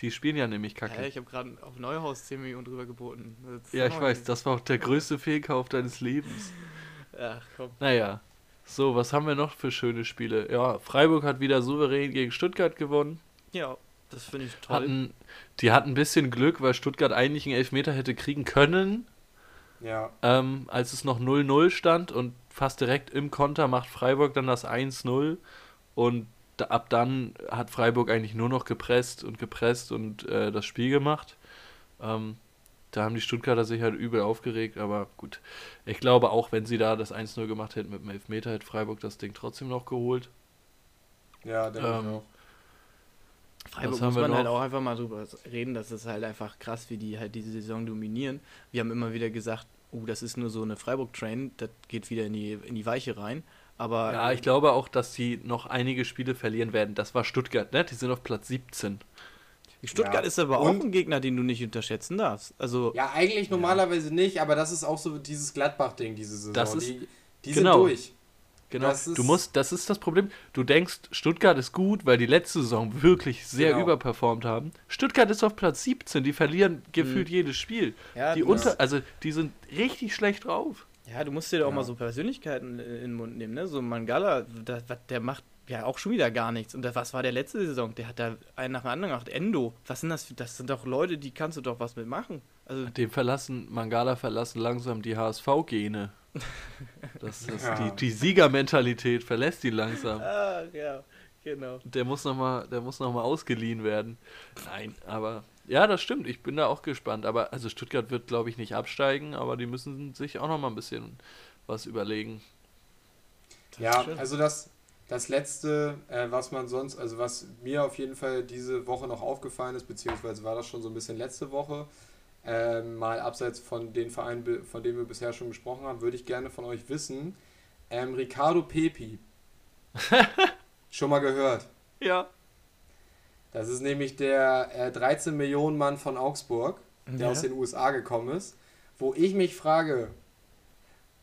Die spielen ja nämlich ja, kacke. ich habe gerade auf Neuhaus 10 Millionen drüber geboten. Ja, ich weiß, das war auch der größte Fehlkauf deines Lebens. Ach komm. Naja. So, was haben wir noch für schöne Spiele? Ja, Freiburg hat wieder souverän gegen Stuttgart gewonnen. Ja, das finde ich toll. Hatten, die hatten ein bisschen Glück, weil Stuttgart eigentlich einen Elfmeter hätte kriegen können, Ja, ähm, als es noch 0-0 stand und fast direkt im Konter macht Freiburg dann das 1-0 und ab dann hat Freiburg eigentlich nur noch gepresst und gepresst und äh, das Spiel gemacht. Ähm, da haben die Stuttgarter sich halt übel aufgeregt, aber gut. Ich glaube, auch wenn sie da das 1-0 gemacht hätten mit dem Elfmeter, hätte Freiburg das Ding trotzdem noch geholt. ja, denke Ähm, ich auch. Freiburg muss wir man halt noch? auch einfach mal drüber reden, das ist halt einfach krass, wie die halt diese Saison dominieren. Wir haben immer wieder gesagt, oh, das ist nur so eine Freiburg-Train, das geht wieder in die, in die Weiche rein. Aber Ja, ich glaube auch, dass sie noch einige Spiele verlieren werden. Das war Stuttgart, ne? Die sind auf Platz 17. Stuttgart Ja. ist aber Und- auch ein Gegner, den du nicht unterschätzen darfst. Also, Ja, eigentlich normalerweise nicht, aber das ist auch so dieses Gladbach-Ding diese Saison. Das ist- die die genau. sind durch. Genau. Das ist- du musst, das ist das Problem. Du denkst, Stuttgart ist gut, weil die letzte Saison wirklich sehr Genau. überperformt haben. Stuttgart ist auf Platz 17, die verlieren gefühlt Mhm. jedes Spiel. ja, Die unter, also die sind richtig schlecht drauf. ja, du musst dir da auch Ja. mal so Persönlichkeiten in den Mund nehmen, ne? So Mangala, der, der macht ja auch schon wieder gar nichts. Und was war der letzte Saison? Der hat da einen nach dem anderen gemacht. Endo, was sind das? für- Das sind doch Leute, die kannst du doch was mitmachen. Also, Dem verlassen, Mangala verlassen langsam die HSV-Gene. Das ist Ja. die, die Siegermentalität verlässt ihn langsam. ach ja, genau. Der muss nochmal noch mal ausgeliehen werden. Nein, aber Ja, das stimmt. Ich bin da auch gespannt. Aber also Stuttgart wird, glaube ich, nicht absteigen, aber die müssen sich auch noch mal ein bisschen was überlegen. Ja, also das, das letzte, äh, was man sonst, also was mir auf jeden Fall diese Woche noch aufgefallen ist, beziehungsweise war das schon so ein bisschen letzte Woche, äh, mal abseits von den Vereinen, von denen wir bisher schon gesprochen haben, würde ich gerne von euch wissen. Ähm, Ricardo Pepi. [LAUGHS] schon mal gehört. Ja. Das ist nämlich der äh, 13 Millionen Mann von Augsburg, der Ja. aus den USA gekommen ist, wo ich mich frage,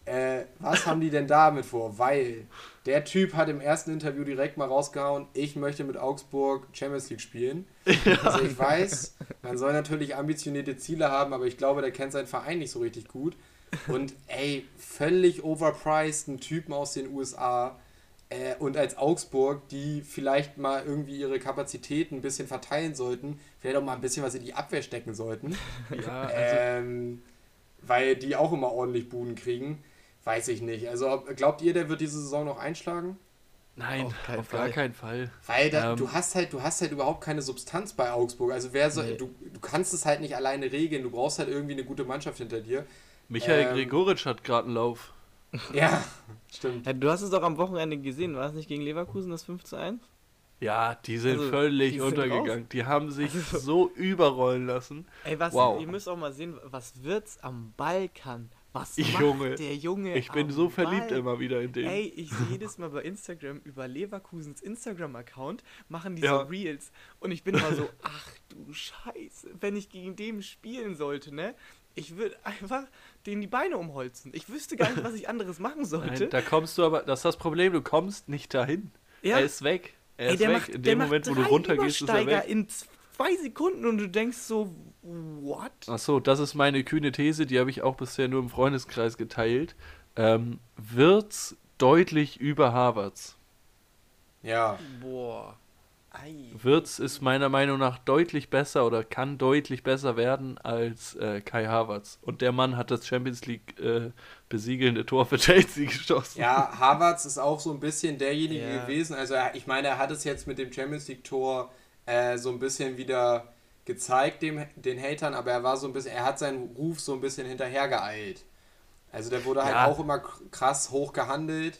äh, was haben die denn damit vor? Weil der Typ hat im ersten Interview direkt mal rausgehauen, ich möchte mit Augsburg Champions League spielen. Also ich weiß, man soll natürlich ambitionierte Ziele haben, aber ich glaube, der kennt seinen Verein nicht so richtig gut. Und ey, völlig overpriced, ein Typen aus den USA äh, und als Augsburg, die vielleicht mal irgendwie ihre Kapazitäten ein bisschen verteilen sollten, vielleicht auch mal ein bisschen was in die Abwehr stecken sollten, Ja, also, ähm, weil die auch immer ordentlich Buden kriegen. Weiß ich nicht. Also glaubt ihr, der wird diese Saison noch einschlagen? nein, auf auf, keinen gar Fall. keinen Fall. Weil da, Ähm. du hast halt, du hast halt überhaupt keine Substanz bei Augsburg. Also wer soll, Nee. du, du kannst es halt nicht alleine regeln. Du brauchst halt irgendwie eine gute Mannschaft hinter dir. Michael Ähm. Gregoritsch hat gerade einen Lauf. [LAUGHS] Ja, stimmt. Ja, du hast es doch am Wochenende gesehen, war es nicht gegen Leverkusen das 5 zu 1? Ja, die sind Also, völlig die sind untergegangen. Die haben sich Also- so überrollen lassen. Ey, was, Wow. ihr müsst auch mal sehen, was Wirtz am Ball kann. Was Junge, macht der Junge Ich bin so verliebt Ball? immer wieder in den. Ey, ich sehe jedes Mal bei Instagram über Leverkusens Instagram-Account, machen die Ja. so Reels und ich bin immer so, [LAUGHS] ach du Scheiße, wenn ich gegen den spielen sollte, ne? Ich würde einfach denen die Beine umholzen. Ich wüsste gar nicht, was ich anderes machen [LAUGHS] sollte. Nein, da kommst du aber, das ist das Problem, du kommst nicht dahin. ja, Er ist weg. Er ey, ist weg. macht, in dem Moment, wo du runtergehst, ist er weg. in zwei Sekunden und du denkst so, what? Achso, das ist meine kühne These, die habe ich auch bisher nur im Freundeskreis geteilt. Ähm, Wirtz deutlich über Havertz. Ja. Boah. Ei. Wirtz ist meiner Meinung nach deutlich besser oder kann deutlich besser werden als äh, Kai Havertz. Und der Mann hat das Champions League äh, besiegelnde Tor für Chelsea geschossen. Ja, Havertz ist auch so ein bisschen derjenige Ja. gewesen. Also ich meine, er hat es jetzt mit dem Champions League Tor äh, so ein bisschen wieder gezeigt dem, den Hatern, aber er war so ein bisschen, er hat seinen Ruf so ein bisschen hinterhergeeilt. Also der wurde halt Ja. auch immer krass hoch gehandelt.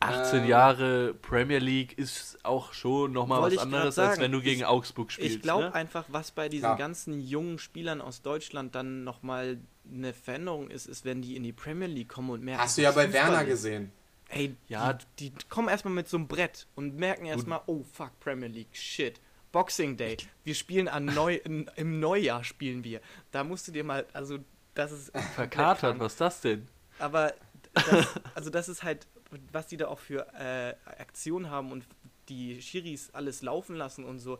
18 Ähm, Jahre Premier League ist auch schon nochmal was anderes, als sagen. wenn du gegen Ich- Augsburg spielst. Ich glaube ne? einfach, was bei diesen Klar. ganzen jungen Spielern aus Deutschland dann nochmal eine Veränderung ist, ist, wenn die in die Premier League kommen und merken. Hast du ja bei Fußball Werner ist. gesehen. Ey, Ja. die, die kommen erstmal mit so einem Brett und merken erstmal, oh fuck, Premier League, shit. Boxing Day. Wir spielen an Neu in, im Neujahr spielen wir. Da musst du dir mal, also das ist [LAUGHS] Verkatert, was ist das denn? Aber das, also das ist halt, was die da auch für äh, Aktionen haben und die Schiris alles laufen lassen und so.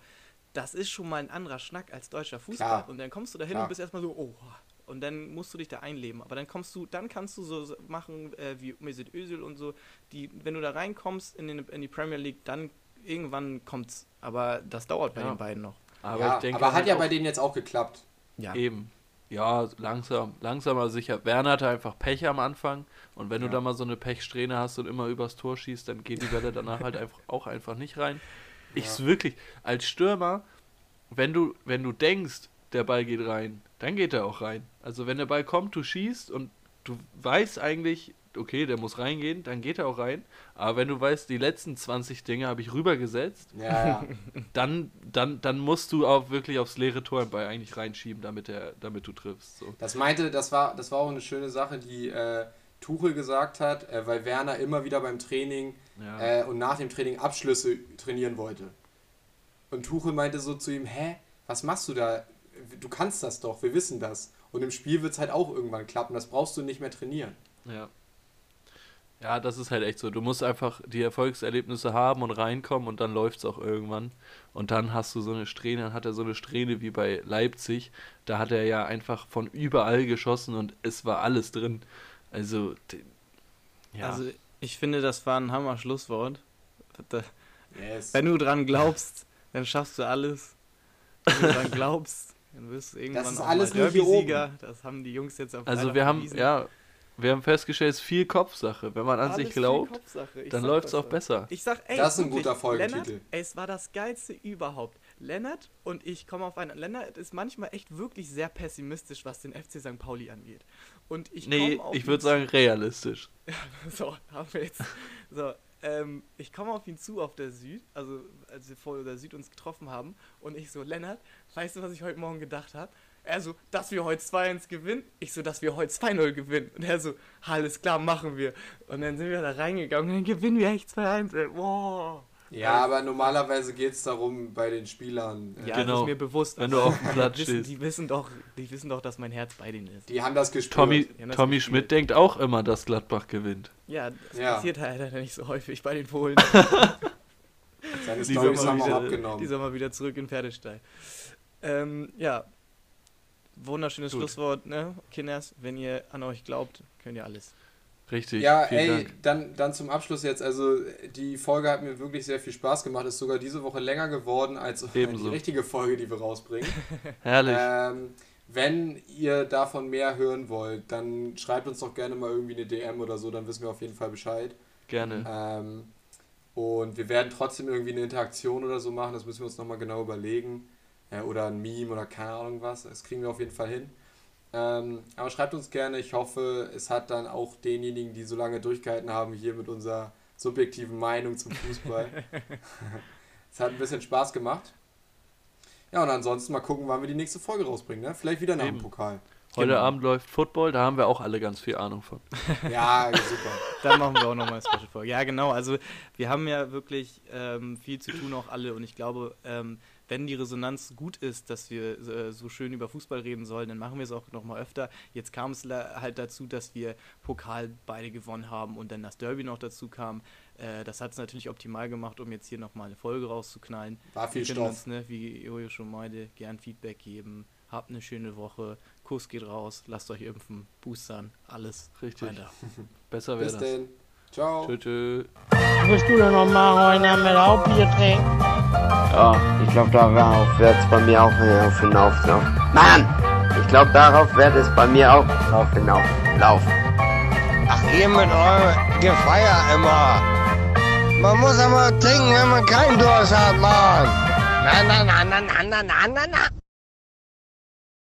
Das ist schon mal ein anderer Schnack als deutscher Fußball. Klar. Und dann kommst du da hin und bist erstmal so, oh. Und dann musst du dich da einleben. Aber dann kommst du, dann kannst du so machen äh, wie Mesut Özil und so. Die, wenn du da reinkommst in, den, in die Premier League, dann irgendwann kommt's. Aber das dauert bei Ja. den beiden noch. Aber ja, ich denke aber hat ja bei denen jetzt auch geklappt. Ja. Eben. Ja, langsam, langsam aber sicher. Werner hatte einfach Pech am Anfang und wenn Ja. du da mal so eine Pechsträhne hast und immer übers Tor schießt, dann geht die Welle danach halt einfach [LAUGHS] auch einfach nicht rein. Ich Ja. wirklich, als Stürmer, wenn du, wenn du denkst, der Ball geht rein, dann geht er auch rein. Also wenn der Ball kommt, du schießt und du weißt eigentlich, okay, der muss reingehen, dann geht er auch rein. Aber wenn du weißt, die letzten 20 Dinge habe ich rübergesetzt, Ja, [LAUGHS] dann, dann, dann musst du auch wirklich aufs leere Tor Ball eigentlich reinschieben, damit, der, damit du triffst. So. Das meinte, das war, das war auch eine schöne Sache, die äh, Tuchel gesagt hat, äh, weil Werner immer wieder beim Training Ja. äh, und nach dem Training Abschlüsse trainieren wollte. Und Tuchel meinte so zu ihm, hä, was machst du da? Du kannst das doch, wir wissen das. Und im Spiel wird es halt auch irgendwann klappen, das brauchst du nicht mehr trainieren. Ja. Ja, das ist halt echt so. Du musst einfach die Erfolgserlebnisse haben und reinkommen und dann läuft es auch irgendwann. Und dann hast du so eine Strähne, dann hat er so eine Strähne wie bei Leipzig. Da hat er ja einfach von überall geschossen und es war alles drin. Also, ja. Also ich finde, das war ein Hammer Schlusswort. Da, Yes. Wenn du dran glaubst, dann schaffst du alles. Wenn du dran glaubst, dann wirst du irgendwann ist auch alles mal nur hier Derby-Sieger. Das haben die Jungs jetzt am also wir haben, ja, wir haben festgestellt, es ist viel Kopfsache. Wenn man an Alles sich glaubt, dann läuft es auch besser. Ich sag, ey, Das ist ein guter. Lennart, ey, es war das geilste überhaupt. Lennart und ich kommen auf einen. Lennart ist manchmal echt wirklich sehr pessimistisch, was den FC St. Pauli angeht. Und ich Nee, ich würde sagen realistisch. [LAUGHS] so, haben wir jetzt. So, ähm, ich komme auf ihn zu auf der Süd, also als wir vor der Süd uns getroffen haben. Und ich so, Lennart, weißt du, was ich heute Morgen gedacht habe? Er so, dass wir heute 2-1 gewinnen. Ich so, dass wir heute 2-0 gewinnen. Und er so, alles klar, machen wir. Und dann sind wir da reingegangen und dann gewinnen wir echt 2-1. ey. Wow. Ja, aber normalerweise geht es darum bei den Spielern. äh, Ja, das Genau. ist mir bewusst. Wenn du auf dem die Platz wissen, stehst. die wissen doch, die wissen doch, dass mein Herz bei denen ist. Die haben das gespürt. Tommy, Die das Tommy gespielt. Schmidt denkt auch immer, dass Gladbach gewinnt. Ja, das Ja. passiert halt leider nicht so häufig bei den Polen. [LAUGHS] Seine Die Storys sind haben mal auch wieder- abgenommen. Die sind mal wieder zurück in Pferdestall. Ähm, ja. Wunderschönes Gut. Schlusswort, ne? Kinders, wenn ihr an euch glaubt, könnt ihr alles. Richtig. Ja, ey, Dank. dann, dann zum Abschluss jetzt. Also, die Folge hat mir wirklich sehr viel Spaß gemacht. Ist sogar diese Woche länger geworden als [LAUGHS] Ebenso. die richtige Folge, die wir rausbringen. [LAUGHS] Herrlich. ähm, wenn ihr davon mehr hören wollt, dann schreibt uns doch gerne mal irgendwie eine DM oder so, dann wissen wir auf jeden Fall Bescheid. Gerne. Ähm, und wir werden trotzdem irgendwie eine Interaktion oder so machen, das müssen wir uns nochmal genau überlegen. Äh, oder ein Meme oder keine Ahnung was, das kriegen wir auf jeden Fall hin. Ähm, aber schreibt uns gerne, ich hoffe, es hat dann auch denjenigen, die so lange durchgehalten haben, hier mit unserer subjektiven Meinung zum Fußball. [LAUGHS] es hat ein bisschen Spaß gemacht. Ja, und ansonsten mal gucken, wann wir die nächste Folge rausbringen, ne? Vielleicht wieder nach dem Eben. Pokal. Heute genau. Abend läuft Football, da haben wir auch alle ganz viel Ahnung von. [LAUGHS] Ja, super. Dann machen wir auch nochmal eine Special-Folge. Ja, genau. Also, wir haben ja wirklich ähm, viel zu tun, auch alle. Und ich glaube, ähm, wenn die Resonanz gut ist, dass wir äh, so schön über Fußball reden sollen, dann machen wir es auch nochmal öfter. Jetzt kam es halt dazu, dass wir Pokal beide gewonnen haben und dann das Derby noch dazu kam. Äh, das hat es natürlich optimal gemacht, um jetzt hier nochmal eine Folge rauszuknallen. War viel Stoff. uns, ne, wie Jojo schon meinte, gern Feedback geben. Habt eine schöne Woche. Kuss geht raus. Lasst euch impfen. Boostern. Alles. Richtig. Weiter. [LAUGHS] Besser wäre Bis das. denn. Ciao. Tschö, tschö. Willst du denn noch mal heute mit Hauptbier trinken? Ja, ich glaube, darauf wird es bei mir auch hinauf hinauslaufen. Mann! Ich glaube, darauf wird es bei mir auch drauf hinauflaufen. Ach, ihr mit eurem Gefeier immer. Man muss aber trinken, wenn man keinen Durst hat, Mann. Na, na, na, na, na, na, na, na, na.